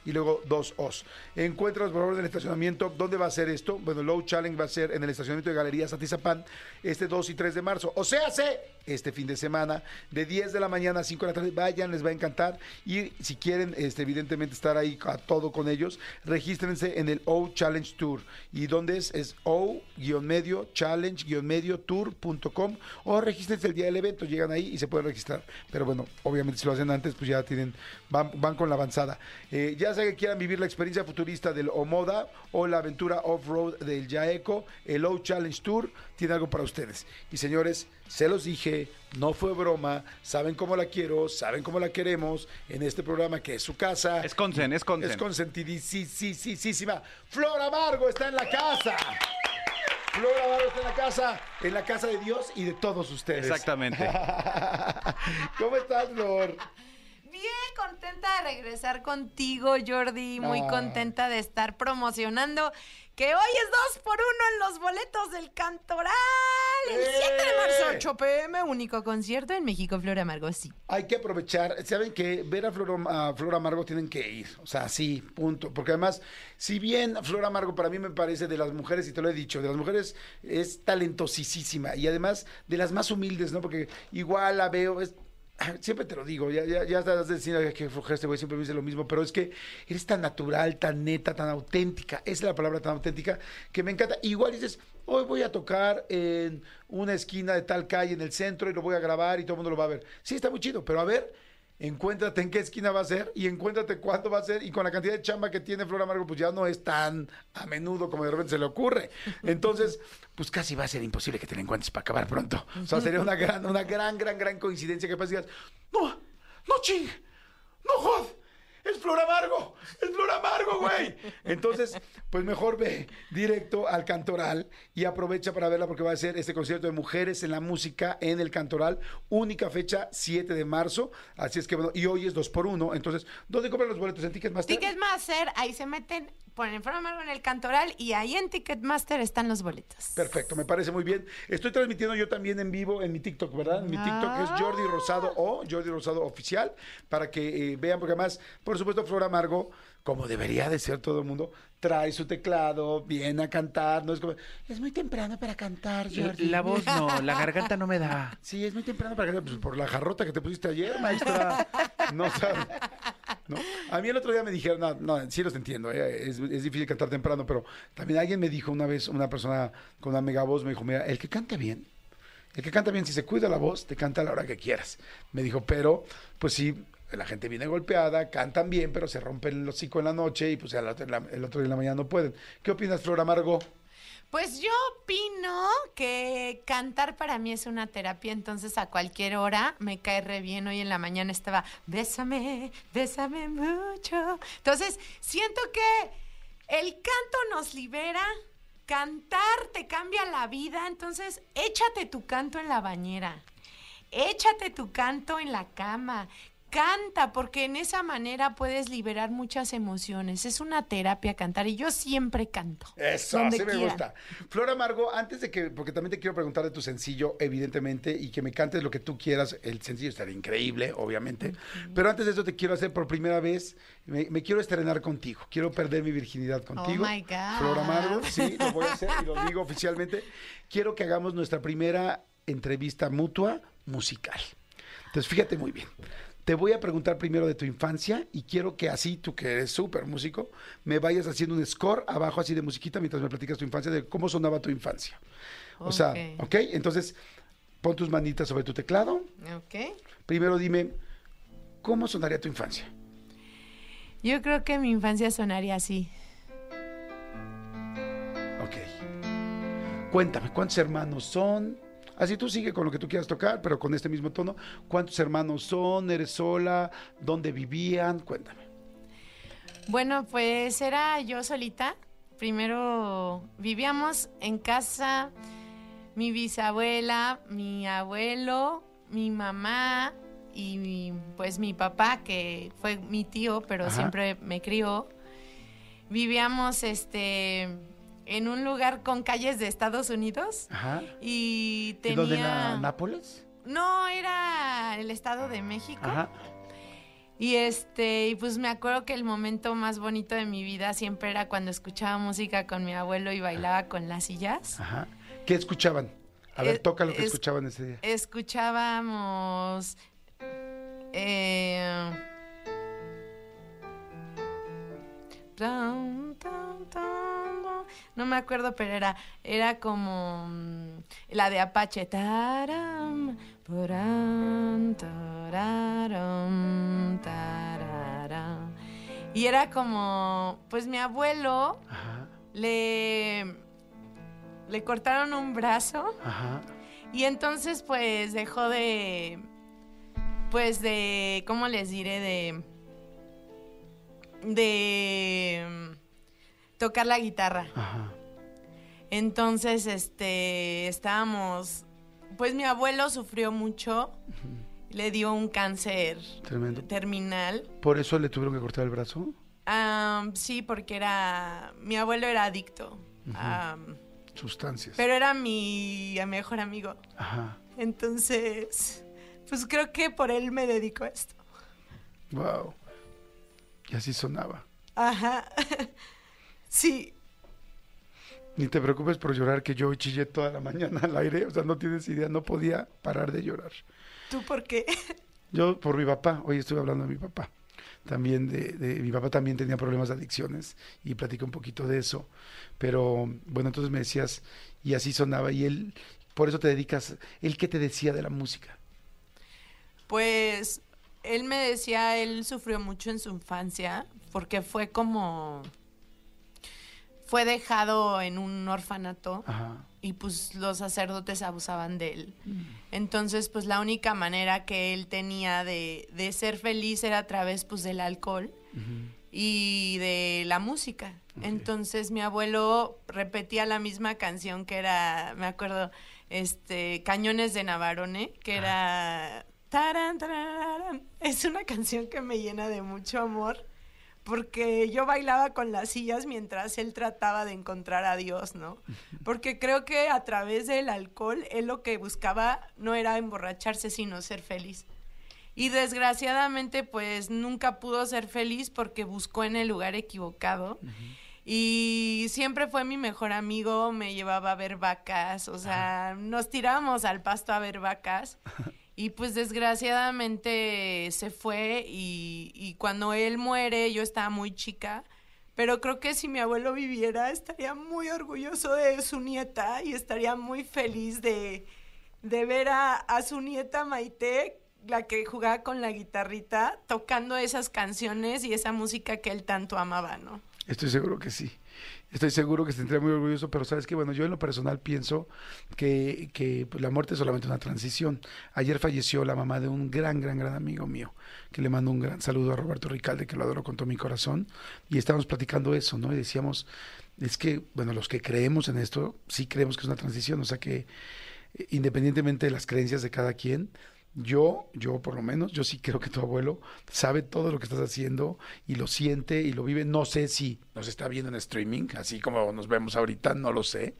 y luego dos O's. Encuentras por favor en estacionamiento. ¿Dónde va a ser esto? Bueno, el Low Challenge va a ser en el estacionamiento de Galerías Atizapán este 2 y 3 de marzo. O sea, sé este fin de semana de 10 de la mañana a 5 de la tarde. Vayan, les va a encantar. Y si quieren, este, evidentemente, estar ahí a todo con ellos, regístrense en el O Challenge Tour. ¿Y dónde es? Es O-medio challenge-medio tour.com o regístrense el día del evento. Llegan ahí y se pueden registrar. Pero bueno, obviamente si lo hacen antes, pues ya tienen, van, van con la avanzada. Eh, ya sea que quieran vivir la experiencia futurista del Omoda o la aventura off-road del Yaeco, el O Challenge Tour tiene algo para ustedes. Y señores, se los dije, no fue broma, saben cómo la quiero, saben cómo la queremos en este programa que es su casa. Es consen, es consen. Es consentidísima. Flor Amargo está en la casa. Flor Amargo está en la casa, en la casa de Dios y de todos ustedes. Exactamente. ¿Cómo estás, Flor? Bien contenta de regresar contigo, Jordi. Muy Ah. contenta de estar promocionando que hoy es dos por uno en los boletos del Cantoral. El 7 de marzo, ¡Eh! 8 pm, único concierto en México, Flor Amargo, sí. Hay que aprovechar, saben que ver a Flor, a Flor Amargo tienen que ir, o sea, sí, punto, porque además, si bien Flor Amargo para mí me parece de las mujeres, y te lo he dicho, de las mujeres es talentosísima y además de las más humildes, ¿no? Porque igual la veo, es, siempre te lo digo, ya, ya, ya estás diciendo "Ay, que este güey siempre me dice lo mismo, pero es que eres tan natural, tan neta, tan auténtica, esa es la palabra tan auténtica, que me encanta. Igual dices, hoy voy a tocar en una esquina de tal calle en el centro y lo voy a grabar y todo el mundo lo va a ver. Sí, está muy chido, pero a ver, encuéntrate en qué esquina va a ser y encuéntrate cuándo va a ser y con la cantidad de chamba que tiene Flor Amargo, pues ya no es tan a menudo como de repente se le ocurre. Entonces, pues casi va a ser imposible que te la encuentres para acabar pronto. O sea, sería una gran, una gran, gran, gran coincidencia que digas, no, no ching, no jod. Es Flor Amargo, es Flor Amargo, güey. Entonces, pues mejor ve directo al Cantoral y aprovecha para verla porque va a ser este concierto de mujeres en la música en el Cantoral. Única fecha, 7 de marzo. Así es que, bueno, y hoy es 2 por 1 Entonces, ¿dónde compran los boletos? ¿En Ticketmaster? Ticketmaster, ahí se meten, ponen Flor Amargo en el Cantoral y ahí en Ticketmaster están los boletos. Perfecto, me parece muy bien. Estoy transmitiendo yo también en vivo en mi TikTok, ¿verdad? Mi TikTok es Jordi Rosado o Jordi Rosado Oficial, para que eh, vean, porque además, por supuesto, Flor Amargo, como debería de ser todo el mundo, trae su teclado, viene a cantar, no es como, es muy temprano para cantar, Jordi. La voz no, la garganta no me da. Sí, es muy temprano para cantar, pues por la jarrota que te pusiste ayer, maestra. No sabes. ¿no? A mí el otro día me dijeron, no, no sí los entiendo, eh, es, es difícil cantar temprano, pero también alguien me dijo una vez, una persona con una mega voz, me dijo, mira, el que canta bien, el que canta bien, si se cuida la voz, te canta a la hora que quieras. Me dijo, pero, pues sí, la gente viene golpeada, cantan bien, pero se rompen el hocico en la noche y pues al otro- el otro día en la mañana no pueden. ¿Qué opinas, Flor Amargo? Pues yo opino que cantar para mí es una terapia, entonces a cualquier hora me cae re bien. Hoy en la mañana estaba, bésame, bésame mucho. Entonces, siento que el canto nos libera, cantar te cambia la vida, entonces échate tu canto en la bañera, échate tu canto en la cama. Canta, porque en esa manera puedes liberar muchas emociones. Es una terapia cantar y yo siempre canto. Eso, donde sí me gusta. Flor Amargo, antes de que, porque también te quiero preguntar de tu sencillo, evidentemente, y que me cantes lo que tú quieras, el sencillo estaría increíble, obviamente. Pero antes de eso te quiero hacer por primera vez, me, me quiero estrenar contigo, quiero perder mi virginidad contigo. Oh my God. Flor Amargo, sí, lo voy a hacer y lo digo oficialmente. Quiero que hagamos nuestra primera entrevista mutua musical. Entonces, fíjate muy bien. Te voy a preguntar primero de tu infancia y quiero que así, tú que eres súper músico, me vayas haciendo un score abajo así de musiquita mientras me platicas tu infancia, de cómo sonaba tu infancia. O sea, Ok. ¿ok? Entonces, pon tus manitas sobre tu teclado. Ok. Primero dime, ¿cómo sonaría tu infancia? Yo creo que mi infancia sonaría así. Ok. Cuéntame, ¿cuántos hermanos son? Así tú sigue con lo que tú quieras tocar, pero con este mismo tono. ¿Cuántos hermanos son? ¿Eres sola? ¿Dónde vivían? Cuéntame. Bueno, pues era yo solita. Primero vivíamos en casa mi bisabuela, mi abuelo, mi mamá y mi- pues mi papá, que fue mi tío, pero Ajá. siempre me crió. Vivíamos este en un lugar con calles de Estados Unidos Ajá. y ¿Y tenía dónde la Nápoles? No, era el Estado de México. Ajá. Y este, y pues me acuerdo que el momento más bonito de mi vida siempre era cuando escuchaba música con mi abuelo y bailaba con las sillas. Ajá. ¿Qué escuchaban? A ver, Eh, toca lo que es- escuchaban ese día. Escuchábamos eh, tan, tan, tan, no me acuerdo, pero era era como mm, la de Apache. Taram, puram, tararam, tararam. Y era como, pues mi abuelo Ajá. le le cortaron un brazo. Ajá. Y entonces pues dejó de, pues de, ¿cómo les diré? De, de tocar la guitarra. Ajá. Entonces, este, estábamos, pues mi abuelo sufrió mucho, le dio un cáncer Tremendo. terminal. ¿Por eso le tuvieron que cortar el brazo? Sí, porque era, mi abuelo era adicto, am, Sustancias. pero era mi mejor amigo. Ajá. Entonces, pues creo que por él me dedico a esto. Wow. Y así sonaba. Ajá. Sí, Ni te preocupes por llorar, que yo chillé toda la mañana al aire. O sea, no tienes idea, no podía parar de llorar. ¿tú por qué? Yo por mi papá, hoy estuve hablando de mi papá. También de, de- mi papá también tenía problemas de adicciones y platiqué un poquito de eso. Pero bueno, entonces me decías, y así sonaba, y él, por eso te dedicas, ¿él qué te decía de la música? Pues él me decía, él sufrió mucho en su infancia porque fue como, fue dejado en un orfanato Ajá. y pues los sacerdotes abusaban de él. Entonces, pues la única manera que él tenía de, de ser feliz era a través pues del alcohol y de la música. Entonces mi abuelo repetía la misma canción que era, me acuerdo, este, Cañones de Navarone, que era... taran, tararán. Es una canción que me llena de mucho amor porque yo bailaba con las sillas mientras él trataba de encontrar a Dios, ¿no? Porque creo que a través del alcohol él lo que buscaba no era emborracharse, sino ser feliz. Y desgraciadamente pues nunca pudo ser feliz porque buscó en el lugar equivocado. Y siempre fue mi mejor amigo, me llevaba a ver vacas, o sea, nos tirábamos al pasto a ver vacas. Y pues desgraciadamente se fue y, y cuando él muere yo estaba muy chica, pero creo que si mi abuelo viviera estaría muy orgulloso de su nieta y estaría muy feliz de, de ver a, a su nieta Maite, la que jugaba con la guitarrita, tocando esas canciones y esa música que él tanto amaba, ¿no? Estoy seguro que sí. Estoy seguro que se tendría muy orgulloso, pero sabes que, bueno, yo en lo personal pienso que, que, pues, la muerte es solamente una transición. Ayer falleció la mamá de un gran, gran, gran amigo mío, que le mando un gran saludo a Roberto Ricalde, que lo adoro con todo mi corazón, y estábamos platicando eso, ¿no? Y decíamos, es que, bueno, los que creemos en esto, sí creemos que es una transición, o sea que independientemente de las creencias de cada quien, yo, yo por lo menos, yo sí creo que tu abuelo sabe todo lo que estás haciendo y lo siente y lo vive. No sé si nos está viendo en streaming, así como nos vemos ahorita, no lo sé.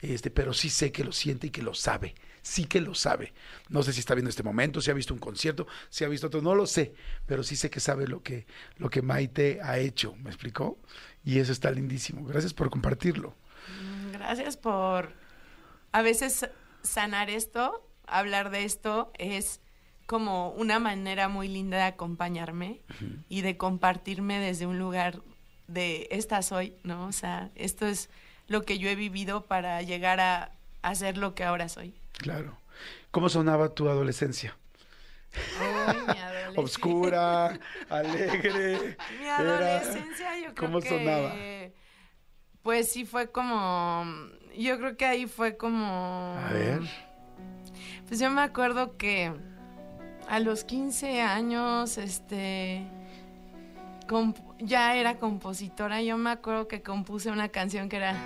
Este, pero sí sé que lo siente y que lo sabe. Sí que lo sabe. No sé si está viendo este momento, si ha visto un concierto, si ha visto otro, no lo sé, pero sí sé que sabe lo que, lo que Maite ha hecho, ¿me explicó? Y eso está lindísimo. Gracias por compartirlo. Mm, Gracias por a veces sanar esto, hablar de esto es como una manera muy linda de acompañarme y de compartirme desde un lugar de esta soy, ¿no? O sea, esto es lo que yo he vivido para llegar a, a ser lo que ahora soy. Claro. ¿Cómo sonaba tu adolescencia? Mi. Obscura, alegre. Mi adolescencia, yo creo ¿Cómo que. sonaba? Pues sí fue como. Yo creo que ahí fue como. A ver. Pues yo me acuerdo que a los 15 años, este, ya era compositora. Yo me acuerdo que compuse una canción que era...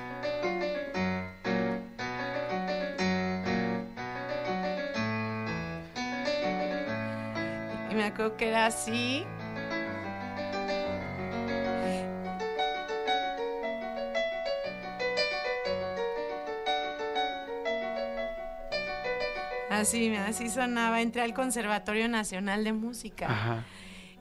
Y me acuerdo que era así, Así, así sonaba. Entré al Conservatorio Nacional de Música. Ajá.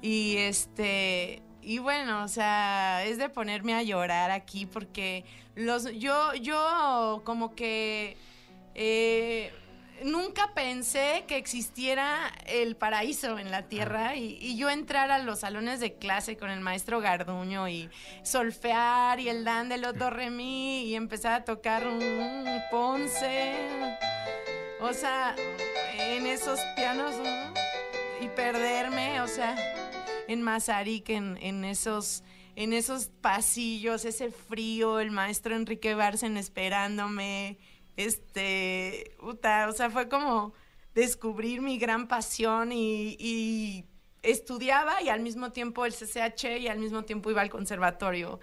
Y este, y bueno, o sea, es de ponerme a llorar aquí porque los, yo, yo como que eh, nunca pensé que existiera el paraíso en la tierra y, y yo entrar a los salones de clase con el maestro Garduño y solfear y el dan del do re mi y empezar a tocar un Ponce. O sea, en esos pianos ¿no? y perderme, o sea, en Mazarik, en, en esos en esos pasillos, ese frío, el maestro Enrique Barcen esperándome, este, puta, o sea, fue como descubrir mi gran pasión y, y estudiaba y al mismo tiempo el CCH y al mismo tiempo iba al conservatorio.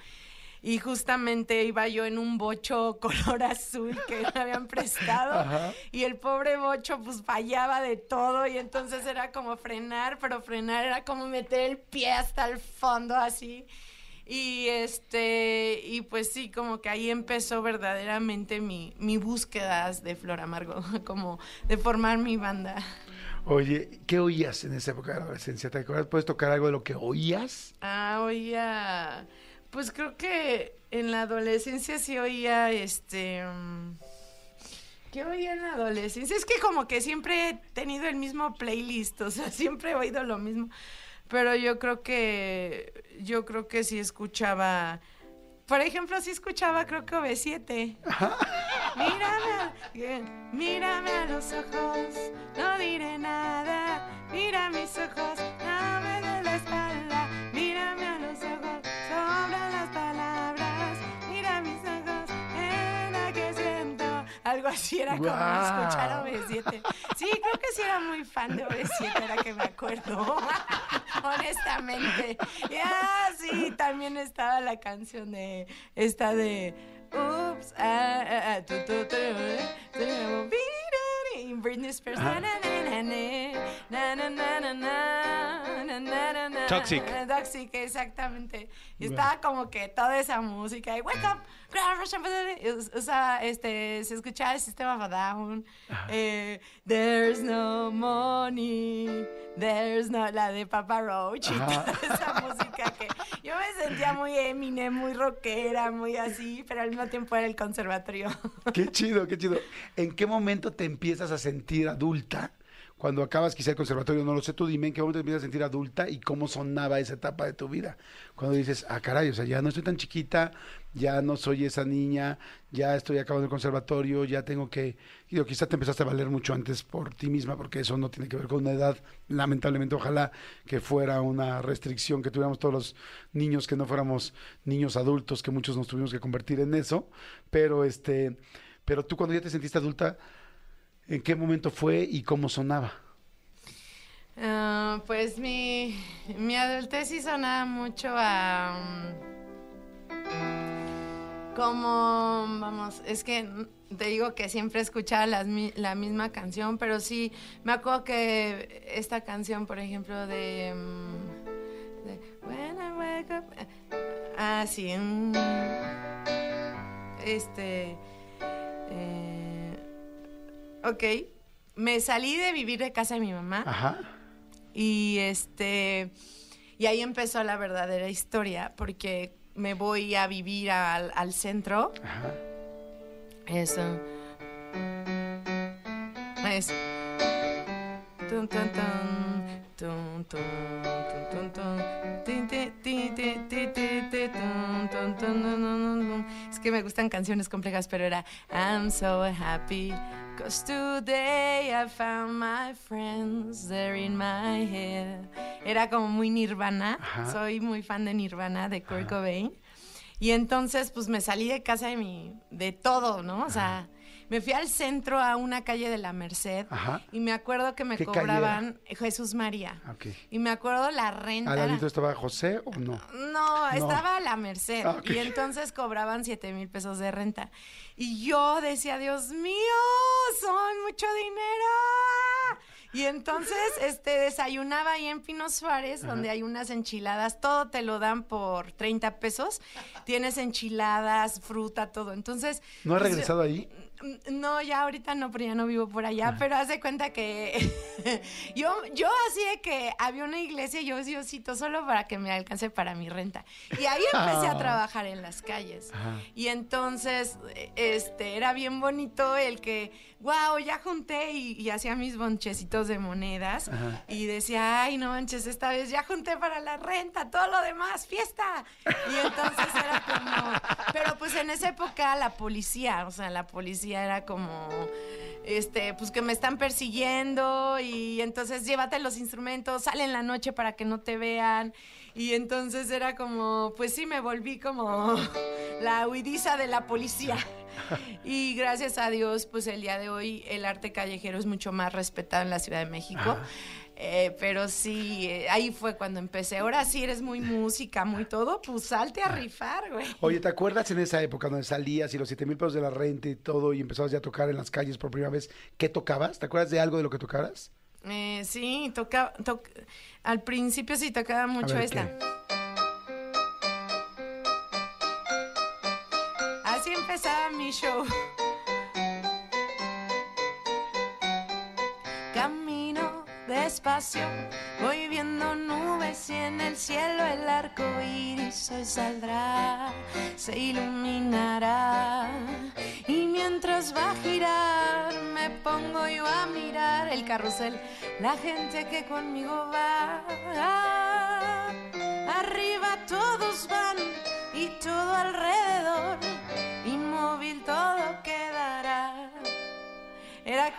Y justamente iba yo en un bocho color azul que me habían prestado. Ajá. Y el pobre bocho pues fallaba de todo y entonces era como frenar, pero frenar era como meter el pie hasta el fondo así. Y este, y pues sí, como que ahí empezó verdaderamente mi, mi búsqueda de Flor Amargo, como de formar mi banda. Oye, ¿qué oías en esa época de adolescencia? ¿Te acuerdas? ¿Puedes tocar algo de lo que oías? Ah, oía. Pues creo que en la adolescencia sí oía este. mm, ¿Qué oía en la adolescencia? Es que como que siempre he tenido el mismo playlist, o sea, siempre he oído lo mismo. Pero yo creo que. Yo creo que sí escuchaba. Por ejemplo, sí escuchaba, creo que OV7. Mírame, mírame a los ojos, no diré nada. Mira mis ojos, no me des la espalda. así, era como escuchar OV7. Sí, creo que sí era muy fan de OV7, era que me acuerdo, honestamente. Y ah, sí, también estaba la canción de, esta de, ups, ah, Britney Spears. Toxic. Toxic, exactamente. Y estaba como que toda esa música. Y wake up grab a shampoo", y, o- sea, este, se escuchaba el sistema Down, eh, There's no money, there's no, la de Papa Roach y toda esa música que yo me sentía muy Eminem, muy rockera, muy así, pero al mismo tiempo era el conservatorio. Qué chido, qué chido. ¿En qué momento te empiezas a sentir adulta? Cuando acabas quizá el conservatorio, no lo sé, tú dime en qué momento te empiezas a sentir adulta y cómo sonaba esa etapa de tu vida. Cuando dices, ah, caray, o sea, ya no estoy tan chiquita, ya no soy esa niña, ya estoy acabando el conservatorio, ya tengo que... Digo, quizá te empezaste a valer mucho antes por ti misma, porque eso no tiene que ver con una edad. Lamentablemente, ojalá que fuera una restricción, que tuviéramos todos los niños, que no fuéramos niños adultos, que muchos nos tuvimos que convertir en eso. Pero este... Pero tú cuando ya te sentiste adulta, ¿en qué momento fue y cómo sonaba? Ah, pues mi, mi adultez sí sonaba mucho a... mm, como, vamos, es que te digo que siempre escuchaba la misma canción, pero sí, me acuerdo que esta canción, por ejemplo, de... mm, de When I wake up... eh, Ah, sí. mm, este... eh, ok. Me salí de vivir de casa de mi mamá. Ajá. Y este y ahí empezó la verdadera historia, porque me voy a vivir al, al centro. Ajá. Eso. Eso. Tun, tun, tun, tun, tun, tun, tun, tun, Es que me gustan canciones complejas, pero era I'm so happy cause today I found my friends there in my head. Era como muy Nirvana. Ajá. Soy muy fan de Nirvana, de Kurt Cobain. Y entonces, pues me salí de casa de mi, de todo, ¿no? O sea, me fui al centro a una calle de la Merced Ajá. y me acuerdo que me ¿Qué calle cobraban Jesús María. Y me acuerdo la renta. ¿Al ladito estaba José o no? no, estaba a la Merced. Ah. Y entonces cobraban 7 mil pesos de renta. Y yo decía, Dios mío, son mucho dinero. Y entonces, este, desayunaba ahí en Pino Suárez, donde hay unas enchiladas, todo te lo dan por 30 pesos. Tienes enchiladas, fruta, todo. Entonces. ¿No has pues, regresado ahí? Mm, No, ya ahorita no, pero ya no vivo por allá. Pero haz de cuenta que yo, yo así de que había una iglesia y yo Diosito solo para que me alcance para mi renta. Y ahí empecé a trabajar en las calles. Y entonces, eh, este, era bien bonito el que, wow, ya junté y, y hacía mis bonchecitos de monedas. Y decía, ay, no manches, esta vez ya junté para la renta, todo lo demás, fiesta. Y entonces era como, pero pues en esa época la policía, o sea, la policía era como, este, pues que me están persiguiendo y entonces llévate los instrumentos, sale en la noche para que no te vean. Y entonces era como, pues sí, me volví como la huidiza de la policía. Y gracias a Dios, pues el día de hoy el arte callejero es mucho más respetado en la Ciudad de México. Eh, pero sí, eh, ahí fue cuando empecé. Ahora sí eres muy música, muy todo, pues salte a rifar, güey. Oye, ¿te acuerdas en esa época donde salías y los 7 mil pesos de la renta y todo y empezabas ya a tocar en las calles por primera vez? ¿Qué tocabas? ¿Te acuerdas de algo de lo que tocabas? Eh, sí, tocaba, toc- al principio sí tocaba mucho ver, esta. ¿qué? Así empezaba mi show. Despacio, voy viendo nubes y en el cielo el arco iris hoy saldrá, se iluminará. Y mientras va a girar, me pongo yo a mirar el carrusel, la gente que conmigo va. Arriba todos van y todo alrededor,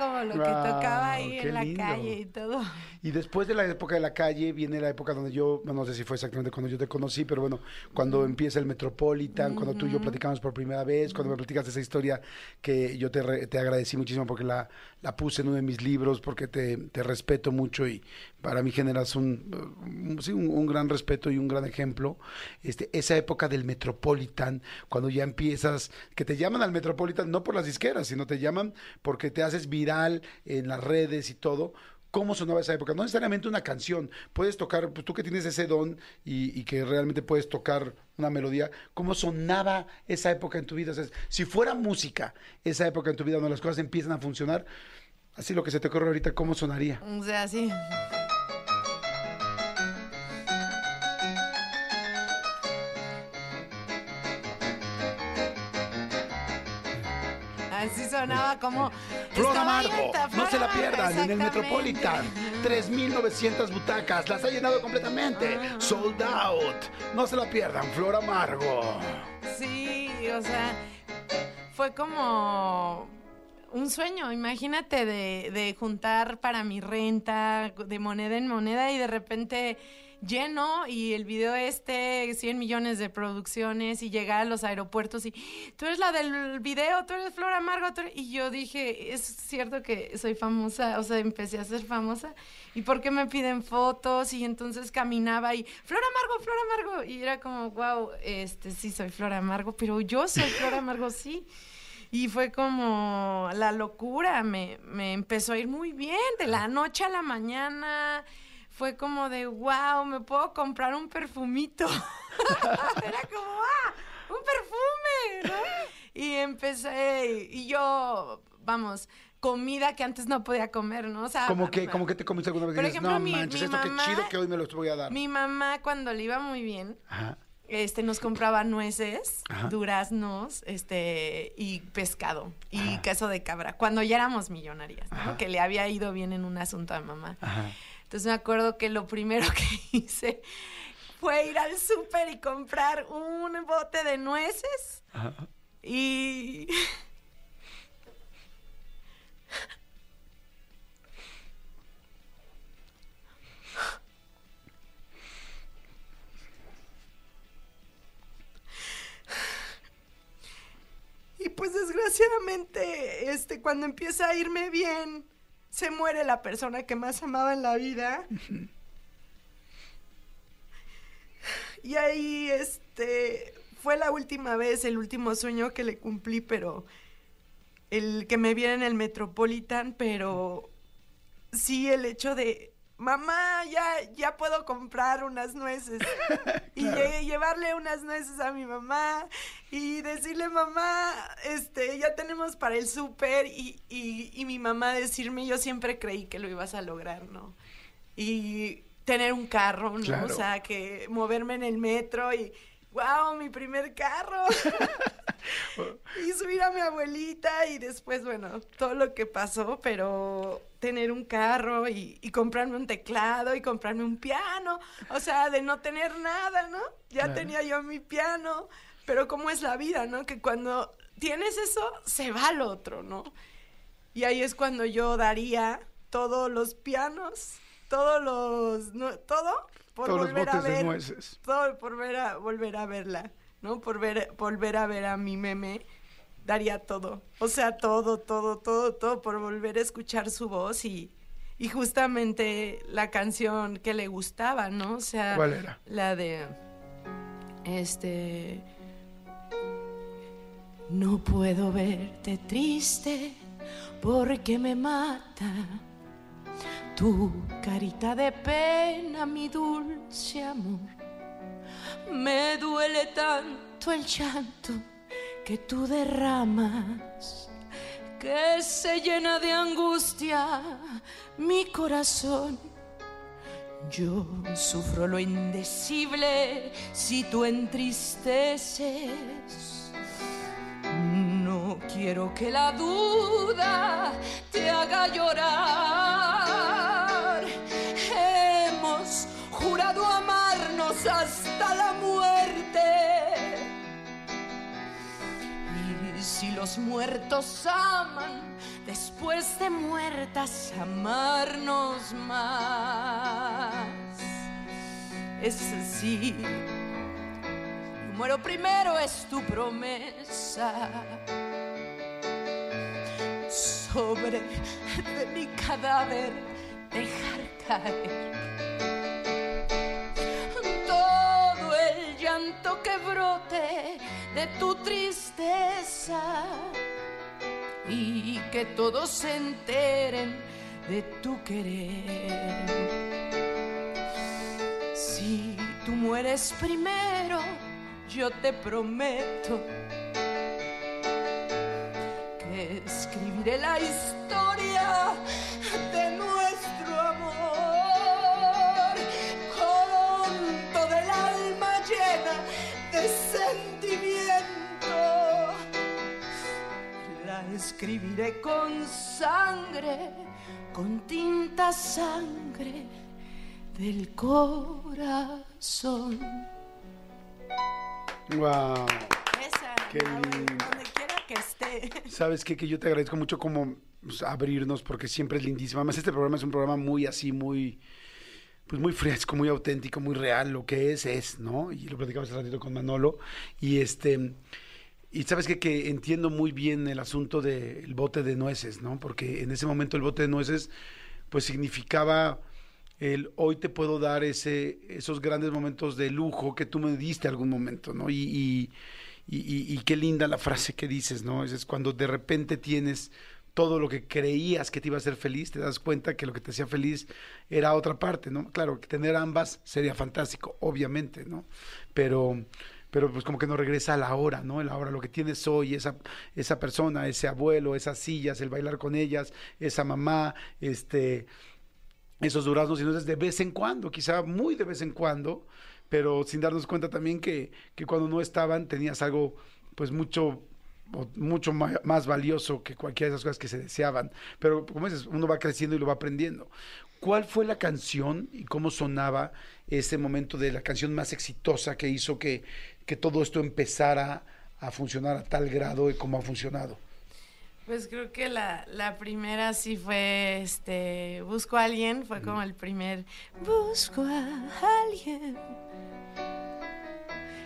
como lo que tocaba ahí en la lindo. calle y todo. Y después de la época de la calle viene la época donde yo, no sé si fue exactamente cuando yo te conocí, pero bueno, cuando empieza el Metropolitan, cuando tú y yo platicamos por primera vez, cuando me platicas esa historia que yo te, re- te agradecí muchísimo porque la, la puse en uno de mis libros, porque te, te respeto mucho y para mí generas un, uh, sí, un, un gran respeto y un gran ejemplo. Este, esa época del Metropolitan, cuando ya empiezas, que te llaman al Metropolitan no por las disqueras, sino te llaman porque te haces viral en las redes y todo cómo sonaba esa época. No necesariamente una canción. Puedes tocar, pues tú que tienes ese don y, que realmente puedes tocar una melodía, ¿cómo sonaba esa época en tu vida? Si fuera música, esa época en tu vida, donde las cosas empiezan a funcionar, así lo que se te ocurre ahorita, ¿cómo sonaría? O sea, sí. Sonaba como... Flor Amargo, no se la pierdan en el. Metropolitan. 3.900 butacas, las ha llenado completamente. Ah. Sold out. No se la pierdan, Flor Amargo. Sí, o sea, fue como un sueño, imagínate de, de juntar para mi renta de moneda en moneda y de repente lleno y el video este, 100 millones de producciones y llegar a los aeropuertos y tú eres la del video, tú eres Flor Amargo, tú eres-". y yo dije, es cierto que soy famosa, o sea, empecé a ser famosa y por qué me piden fotos y entonces caminaba y Flor Amargo, Flor Amargo y era como, wow, este sí soy Flor Amargo, pero yo soy Flor Amargo, sí. Y fue como la locura, me, me empezó a ir muy bien, de la noche a la mañana. Fue como de, wow, me puedo comprar un perfumito. Era como, ah, un perfume, ¿no? Y empecé, y yo, vamos, comida que antes no podía comer, ¿no? O sea, Como que, como que te comiste alguna vez Por ejemplo, no mi- manches, mi esto mamá- qué chido que hoy me lo voy a dar. mi mamá cuando le iba muy bien, Ajá. este nos compraba nueces, Ajá. duraznos, este y pescado y queso de cabra cuando ya éramos millonarias, ¿no? Ajá. que le había ido bien en un asunto a mamá. Ajá. Entonces me acuerdo que lo primero que hice fue ir al súper y comprar un bote de nueces Ajá. y Y pues desgraciadamente, este, cuando empieza a irme bien, se muere la persona que más amaba en la vida. Y ahí, este, fue la última vez, el último sueño que le cumplí, pero el que me viera en el Metropolitan, pero sí el hecho de, mamá, ya, ya puedo comprar unas nueces. Y lle- llevarle unas nueces a mi mamá y decirle, mamá, este, ya tenemos para el súper. Y, y, y mi mamá decirme, yo siempre creí que lo ibas a lograr, ¿no? Y tener un carro, ¿no? Claro. O sea, que moverme en el metro y, wow, mi primer carro. y subir a mi abuelita y después, bueno, todo lo que pasó, pero tener un carro y, y comprarme un teclado y comprarme un piano, o sea, de no tener nada, ¿no? Ya Claro. tenía yo mi piano, pero cómo es la vida, ¿no? Que cuando tienes eso, se va al otro, ¿no? Y ahí es cuando yo daría todos los pianos, todos los, no, todo por Todos los volver a botes de ver, nueces. todo por ver a, volver a verla, ¿no? Por ver, volver a ver a mi meme, daría todo. O sea, todo, todo, todo, todo por volver a escuchar su voz y, y justamente la canción que le gustaba, ¿no? O sea, ¿Cuál era? la de este no puedo verte triste porque me mata tu carita de pena, mi dulce amor. Me duele tanto el llanto que tú derramas, que se llena de angustia mi corazón. Yo sufro lo indecible si tú entristeces. No quiero que la duda te haga llorar. Hemos jurado amarnos hasta la muerte. Si los muertos aman, después de muertas amarnos más. Es así. Muero primero es tu promesa. Sobre de mi cadáver dejar caer todo el llanto que brote de tu tristeza y que todos se enteren de tu querer. Si tú mueres primero, yo te prometo que escribiré la historia de escribiré con sangre, con tinta sangre del corazón. Wow. Esa, Qué lindo. donde quiera que esté. Sabes qué? que yo te agradezco mucho como pues, abrirnos porque siempre es lindísimo. Además este programa es un programa muy así, muy pues muy fresco, muy auténtico, muy real. Lo que es es, ¿no? Y lo platicamos hace ratito con Manolo y este y sabes que entiendo muy bien el asunto del bote de nueces, ¿no? Porque en ese momento el bote de nueces pues significaba el hoy te puedo dar ese, esos grandes momentos de lujo que tú me diste algún momento, ¿no? Y, y, y- y- qué linda la frase que dices, ¿no? Es, es cuando de repente tienes todo lo que creías que te iba a hacer feliz, te das cuenta que lo que te hacía feliz era otra parte, ¿no? Claro, tener ambas sería fantástico, obviamente, ¿no? Pero, pero pues como que no regresa a la hora, ¿no? El ahora, lo que tienes hoy, esa, esa persona, ese abuelo, esas sillas, el bailar con ellas, esa mamá, este, esos duraznos y nueces de vez en cuando, quizá muy de vez en cuando, pero sin darnos cuenta también que, que cuando no estaban tenías algo pues mucho mucho más valioso que cualquiera de esas cosas que se deseaban. Pero como dices, uno va creciendo y lo va aprendiendo. ¿Cuál fue la canción y cómo sonaba ese momento de la canción más exitosa que hizo que, que todo esto empezara a funcionar a tal grado y como ha funcionado? Pues creo que la, la primera sí fue, este, busco a alguien, fue como el primer, busco a alguien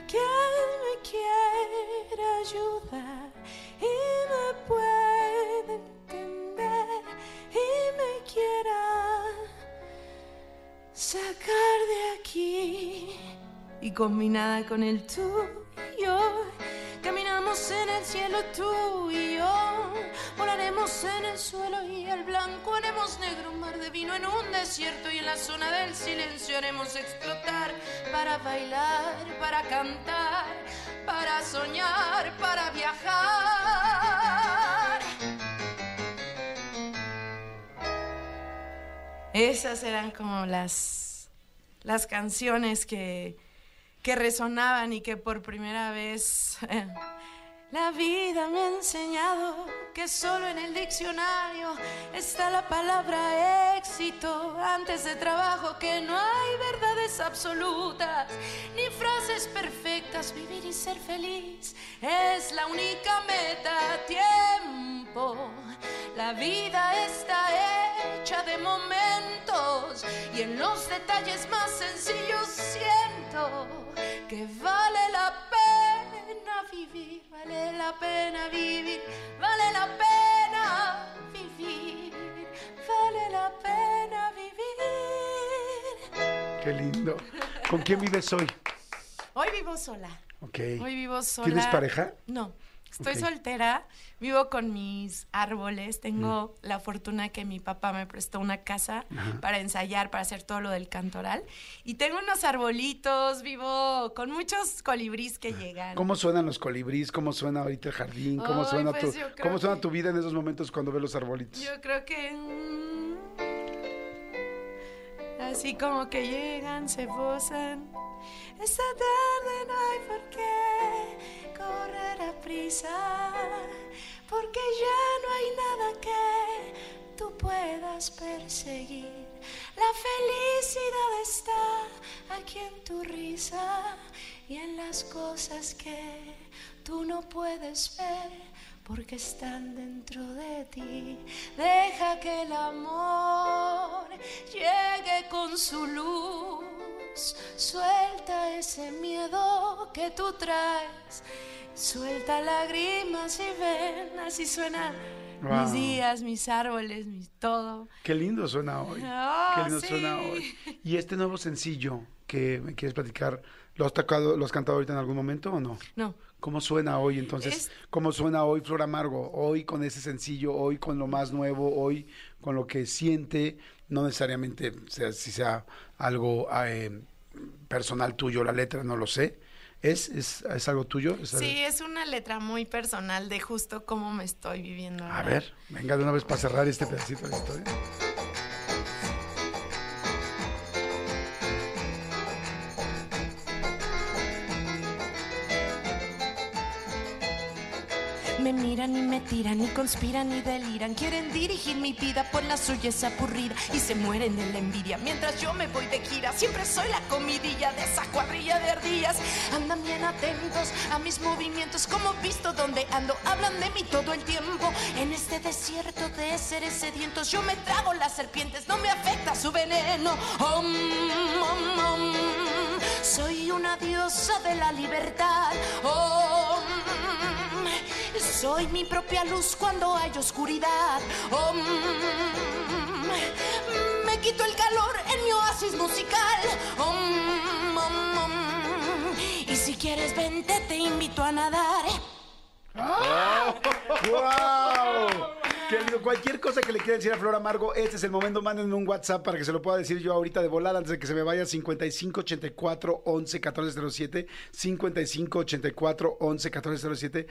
que me quiera ayudar y combinada con el tuyo. Caminamos en el cielo tú y yo, volaremos en el suelo y el blanco haremos negro, un mar de vino en un desierto y en la zona del silencio haremos explotar para bailar, para cantar, para soñar, para viajar. Esas eran como las, las canciones que, que resonaban y que por primera vez eh, la vida me ha enseñado que solo en el diccionario está la palabra éxito antes de trabajo, que no hay verdades absolutas ni frases perfectas. Vivir y ser feliz es la única meta. Tiempo, la vida está hecha de momentos y en los detalles más sencillos siento que vale la pena vivir, vale la pena vivir, vale la pena vivir, vale la pena vivir. Qué lindo. ¿Con quién vives hoy? Hoy vivo sola. Ok. Hoy vivo sola. ¿Tienes pareja? No, estoy soltera, vivo con mis árboles, tengo Mm. la fortuna que mi papá me prestó una casa para ensayar, para hacer todo lo del cantoral. Y tengo unos arbolitos, vivo con muchos colibríes que llegan. ¿Cómo suenan los colibríes? ¿Cómo suena ahorita el jardín? ¿Cómo, suena, pues tu, yo creo ¿cómo suena que- tu vida en esos momentos cuando ves los arbolitos? Yo creo que... así como que llegan, se posan. Esta tarde no hay por qué correr a prisa, porque ya no hay nada que tú puedas perseguir. La felicidad está aquí en tu risa y en las cosas que tú no puedes ver porque están dentro de ti. Deja que el amor llegue con su luz. Suelta ese miedo que tú traes. Suelta lágrimas y ven, así suenan Wow. mis días, mis árboles, mi todo. Qué lindo suena hoy. Qué lindo sí. suena hoy. Y este nuevo sencillo que me quieres platicar, ¿lo has tocado, lo has cantado ahorita en algún momento o no? No, ¿Cómo suena hoy entonces? Es- ¿Cómo suena hoy Flor Amargo? Hoy con ese sencillo, hoy con lo más nuevo, hoy con lo que siente, no necesariamente sea, si sea algo eh, personal tuyo, la letra, no lo sé. ¿Es, es, es algo tuyo? ¿Es algo- sí, es una letra muy personal de justo cómo me estoy viviendo. A ahora. ver, venga de una vez para cerrar este pedacito de la historia. Me miran y me tiran y conspiran y deliran. Quieren dirigir mi vida por la suya es aburrida y se mueren de la envidia. Mientras yo me voy de gira, siempre soy la comidilla de esa cuadrilla de ardillas. Andan bien atentos a mis movimientos, como visto donde ando. Hablan de mí todo el tiempo. En este desierto de seres sedientos, yo me trago las serpientes, no me afecta su veneno. Om, om, om. Soy una diosa de la libertad. Om, soy mi propia luz cuando hay oscuridad. Me quito el calor en mi oasis musical. Y si quieres vente, te invito a nadar. ¡Wow! Qué lindo. Cualquier cosa que le quiera decir a Flor Amargo, este es el momento. Mándenme un WhatsApp para que se lo pueda decir yo ahorita de volada antes de que se me vaya. 55 84 11 14 07. 55 84 11 14 07.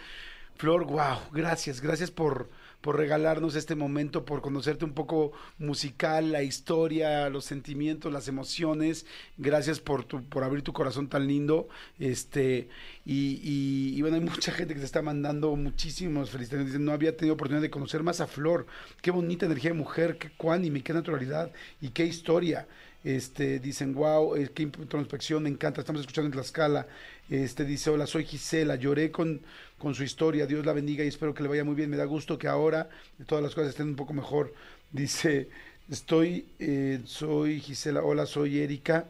Flor, wow, gracias, gracias por, por regalarnos este momento, por conocerte un poco musical, la historia, los sentimientos, las emociones. Gracias por, tu, por abrir tu corazón tan lindo. Este, y, y- y bueno, hay mucha gente que te está mandando muchísimos felicitaciones. Dicen, no había tenido oportunidad de conocer más a Flor. Qué bonita energía de mujer, qué cuánime, qué naturalidad y qué historia. Este, dicen, wow, qué introspección, me encanta, estamos escuchando en Tlaxcala. Este, dice, hola, soy Gisela, lloré con, con su historia, Dios la bendiga y espero que le vaya muy bien. Me da gusto que ahora todas las cosas estén un poco mejor. Dice, estoy, eh, soy Gisela, hola, soy Erika.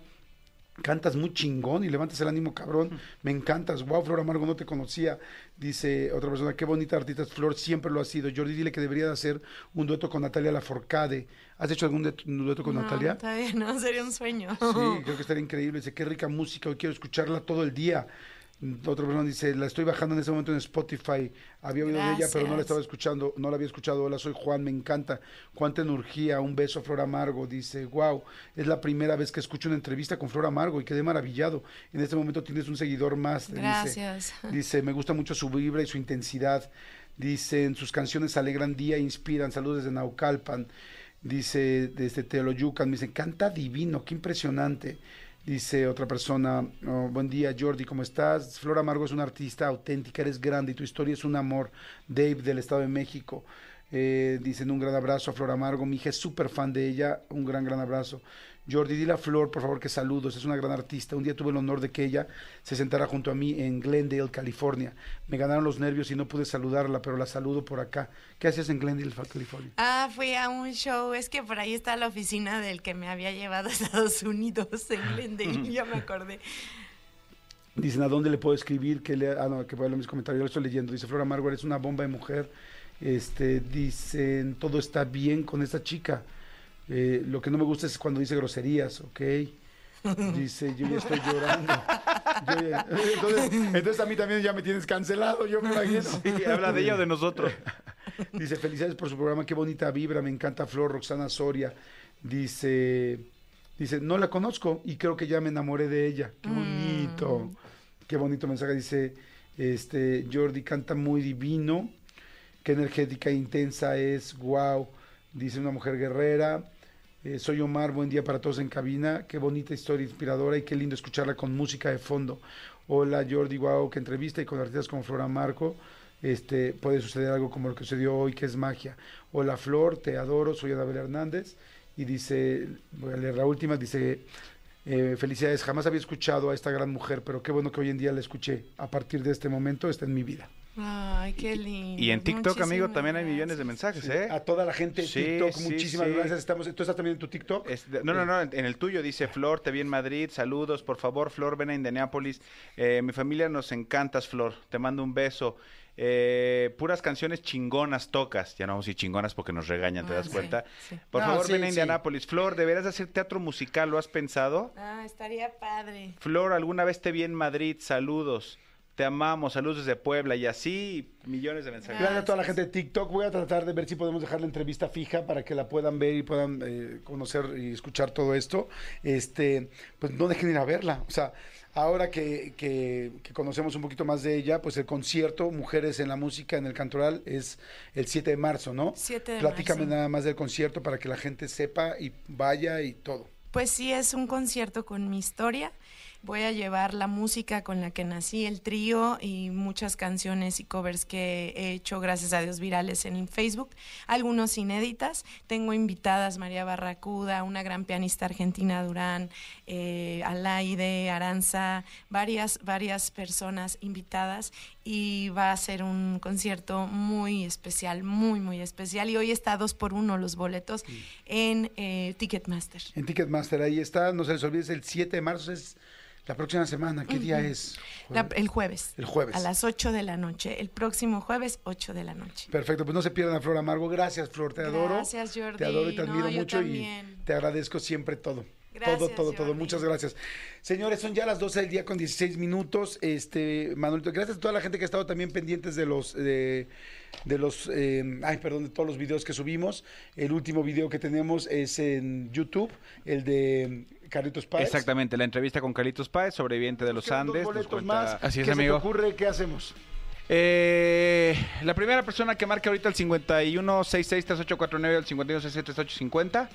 Cantas muy chingón y levantas el ánimo, cabrón. Me encantas. Wow, Flor Amargo, no te conocía. Dice otra persona, qué bonita artista Flor, siempre lo ha sido. Jordi, dile que debería de hacer un dueto con Natalia Laforcade. ¿Has hecho algún dueto, con no, Natalia? Todavía no, sería un sueño. Sí, creo que estaría increíble. Dice, qué rica música, hoy quiero escucharla todo el día. Otra persona dice, la estoy bajando en ese momento en Spotify. Había oído de ella, pero no la estaba escuchando, no la había escuchado. Hola, soy Juan, me encanta. Cuánta energía, un beso a Flor Amargo. Dice, wow, es la primera vez que escucho una entrevista con Flor Amargo y quedé maravillado. En este momento tienes un seguidor más. dice. Gracias. Dice, me gusta mucho su vibra y su intensidad. Dicen, sus canciones alegran día, inspiran. Saludos desde Naucalpan. Dice, desde Teoloyucan. Me dice, canta divino, qué impresionante. Dice otra persona, oh, buen día Jordi, ¿cómo estás? Flor Amargo es una artista auténtica, eres grande y tu historia es un amor. Dave del Estado de México. Eh, dicen un gran abrazo a Flor Amargo, mi hija es súper fan de ella, un gran, gran abrazo. Jordi, dile a Flor, por favor, que saludos, es una gran artista. Un día tuve el honor de que ella se sentara junto a mí en Glendale, California. Me ganaron los nervios y no pude saludarla, pero la saludo por acá. ¿Qué hacías en Glendale, California? Ah, fui a un show, es que por ahí está la oficina del que me había llevado a Estados Unidos en Glendale, ya me acordé. Dicen, ¿a dónde le puedo escribir? Que le, ah, no, que a leer mis comentarios. Yo lo estoy leyendo. Dice, Flora Amargo, eres una bomba de mujer. Este, dicen, todo está bien con esta chica. Eh, lo que no me gusta es cuando dice groserías, ¿ok? Dice, yo ya estoy llorando. Yo ya- entonces, entonces a mí también ya me tienes cancelado, yo me imagino. Sí, habla de ella o de nosotros. Dice, felicidades por su programa, qué bonita vibra, me encanta Flor, Roxana Soria. Dice, dice, no la conozco y creo que ya me enamoré de ella. Qué bonito. Qué bonito mensaje. Dice, este, Jordi canta muy divino. Qué energética e intensa es. Wow. Dice una mujer guerrera. Eh, soy Omar, buen día para todos en cabina. Qué bonita historia inspiradora y qué lindo escucharla con música de fondo. Hola Jordi, wow, qué entrevista y con artistas como Flora Marco. Este, puede suceder algo como lo que sucedió hoy, que es magia. Hola Flor, te adoro, soy Adabel Hernández. Y dice, voy a leer la última, dice, eh, felicidades, jamás había escuchado a esta gran mujer, pero qué bueno que hoy en día la escuché. A partir de este momento está en mi vida. Ay, qué lindo. Y en TikTok, amigo, también hay millones de mensajes, ¿eh? A toda la gente Sí, TikTok, sí, muchísimas sí. gracias. Estamos, ¿Tú estás también en tu TikTok? Es de- no, no, no, en, en el tuyo dice Flor, te vi en Madrid, saludos, por favor, Flor, ven a Indianápolis. Eh, mi familia nos encantas, Flor, te mando un beso. Eh, puras canciones chingonas tocas, ya no vamos a decir chingonas porque nos regañan, ¿te Ah, das sí, cuenta? sí. Por No, favor, sí, ven a sí. Indianápolis. Flor, ¿deberás hacer teatro musical? ¿Lo has pensado? Ah, estaría padre. Flor, alguna vez te vi en Madrid, saludos. Te amamos, saludos desde Puebla y así millones de mensajes. Gracias a toda la gente de TikTok. Voy a tratar de ver si podemos dejar la entrevista fija para que la puedan ver y puedan eh, conocer y escuchar todo esto. Este, pues no dejen ir a verla. O sea, ahora que, que- que conocemos un poquito más de ella, pues el concierto Mujeres en la Música en el Cantoral es el 7 de marzo, ¿no? 7 de Platícame marzo. nada más del concierto para que la gente sepa y vaya y todo. Pues sí, es un concierto con mi historia. Voy a llevar la música con la que nací, el trío y muchas canciones y covers que he hecho, gracias a Dios, virales en Facebook. Algunos inéditas. Tengo invitadas María Barracuda, una gran pianista argentina, Durán, eh, Alaide, Aranza, varias, varias personas invitadas. Y va a ser un concierto muy especial, muy, muy especial. Y hoy está dos por uno los boletos en eh, Ticketmaster. En Ticketmaster, ahí está. No se les olvide, es el 7 de marzo, es la próxima semana. ¿Qué día es? La- el jueves. El jueves. A las 8 de la noche. El próximo jueves, 8 de la noche. Perfecto, pues no se pierdan a Flor Amargo. Gracias, Flor, te adoro. Gracias, Jordi. Te adoro y te No, admiro mucho también. y te agradezco siempre todo. Gracias, todo, todo, todo. Jordi. Muchas gracias. Señores, son ya las 12 del día con 16 minutos. Este, Manuelito, gracias a toda la gente que ha estado también pendientes de los de, de los eh, ay, perdón, de todos los videos que subimos. El último video que tenemos es en YouTube, el de Carlitos Páez. Exactamente, la entrevista con Carlitos Páez, sobreviviente de los Andes. nos boletos cuenta- más. Así es, ¿Qué amigo. se te ocurre? ¿Qué hacemos? Eh, la primera persona que marque ahorita el 51663849 al 51663850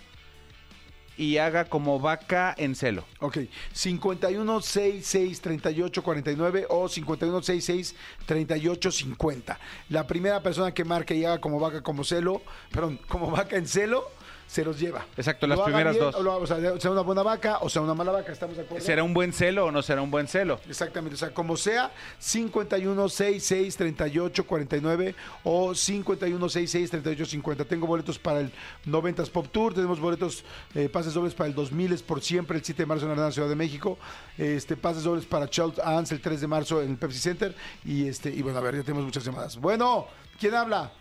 y haga como vaca en celo. Ok, 51663849 o 51663850. La primera persona que marque y haga como vaca como celo, perdón, como vaca en celo, se los lleva. Exacto, las primeras bien, dos. O lo, o sea, sea una buena vaca o sea una mala vaca, ¿estamos de acuerdo? ¿Será un buen celo o no será un buen celo? Exactamente, o sea, como sea, 51663849 o 51663850. Tengo boletos para el 90s Pop Tour, tenemos boletos, eh, pases dobles para el 2000 es por siempre, el 7 de marzo en la Ciudad de México, este pases dobles para Child Ants el 3 de marzo en el Pepsi Center y este y bueno, a ver, ya tenemos muchas llamadas. Bueno, ¿quién habla?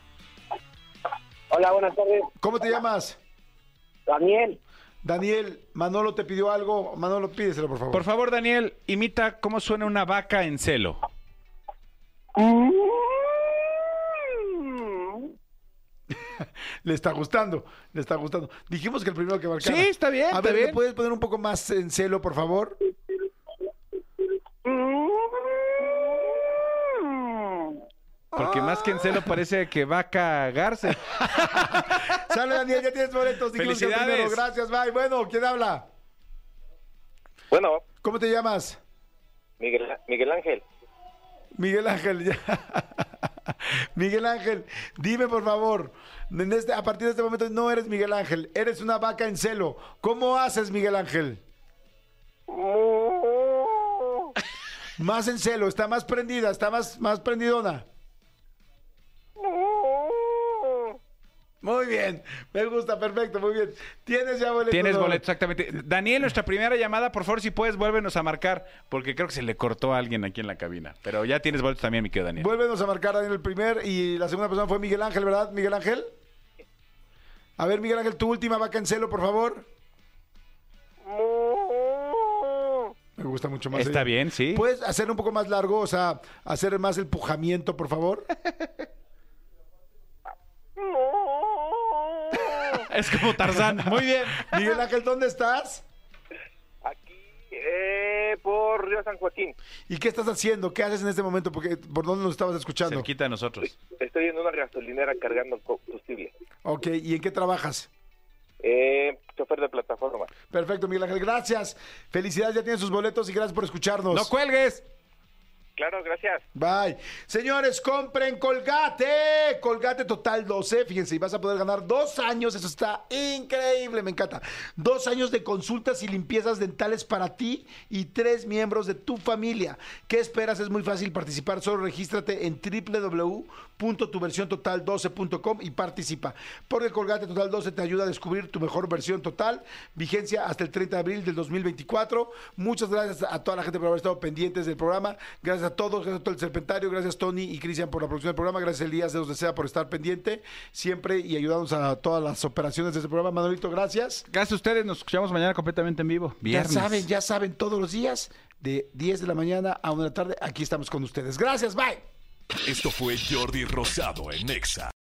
Hola, buenas tardes. ¿Cómo te llamas? Daniel, Daniel, Manolo te pidió algo. Manolo, pídeselo, por favor. Por favor, Daniel, imita cómo suena una vaca en celo. Le está gustando, le está gustando. Dijimos que el primero que marcara. Sí, está bien, A está ver, ¿me bien. puedes poner un poco más en celo, por favor? Porque más que en celo parece que va a cagarse. Sale, Daniel, ya tienes boletos. Felicidades. primero. Gracias, bye. Bueno, ¿quién habla? Bueno, ¿Cómo te llamas? Miguel, Miguel Ángel. Miguel Ángel. ya. Miguel Ángel, dime por favor, en este- a partir de este momento no eres Miguel Ángel, eres una vaca en celo. ¿Cómo haces, Miguel Ángel? Más en celo, está más prendida, está más, más prendidona. Muy bien, me gusta, perfecto, muy bien. Tienes ya boletos. Tienes boleto, exactamente. Daniel, nuestra primera llamada, por favor, si puedes, vuélvenos a marcar, porque creo que se le cortó a alguien aquí en la cabina. Pero ya tienes boletos también, mi querido Daniel. Vuélvenos a marcar Daniel el primer y la segunda persona fue Miguel Ángel, ¿verdad? Miguel Ángel. A ver, Miguel Ángel, tu última vaca en celo, por favor. Me gusta mucho más. Está ella. bien, sí. ¿Puedes hacerlo un poco más largo? O sea, hacer más el pujamiento, por favor. Es como Tarzán. Muy bien. Miguel Ángel, ¿dónde estás? Aquí eh, por Río San Joaquín. ¿Y qué estás haciendo? ¿Qué haces en este momento? Porque ¿Por dónde nos estabas escuchando? Cerquita de nosotros. Estoy en una gasolinera cargando combustible. Ok, ¿y en qué trabajas? Eh, chofer de plataforma. Perfecto, Miguel Ángel, gracias. Felicidades, ya tienes sus boletos y gracias por escucharnos. ¡No cuelgues! Claro, gracias. Bye. Señores, compren Colgate. Colgate Total 12. Fíjense, y vas a poder ganar dos años. Eso está increíble, me encanta. Dos años de consultas y limpiezas dentales para ti y tres miembros de tu familia. ¿Qué esperas? Es muy fácil participar. Solo regístrate en www.tuversiontotal12.com y participa. Porque Colgate Total 12 te ayuda a descubrir tu mejor versión total. Vigencia hasta el 30 de abril del 2024. Muchas gracias a toda la gente por haber estado pendientes del programa. Gracias a todos, gracias a todo el Serpentario, gracias Tony y Cristian por la producción del programa, gracias Elías de Os Desea por estar pendiente siempre y ayudarnos a todas las operaciones de este programa. Manolito, gracias. Gracias a ustedes, nos escuchamos mañana completamente en vivo. Viernes. Ya saben, ya saben, todos los días de 10 de la mañana a 1 de la tarde, aquí estamos con ustedes. Gracias, bye. Esto fue Jordi Rosado en Exa.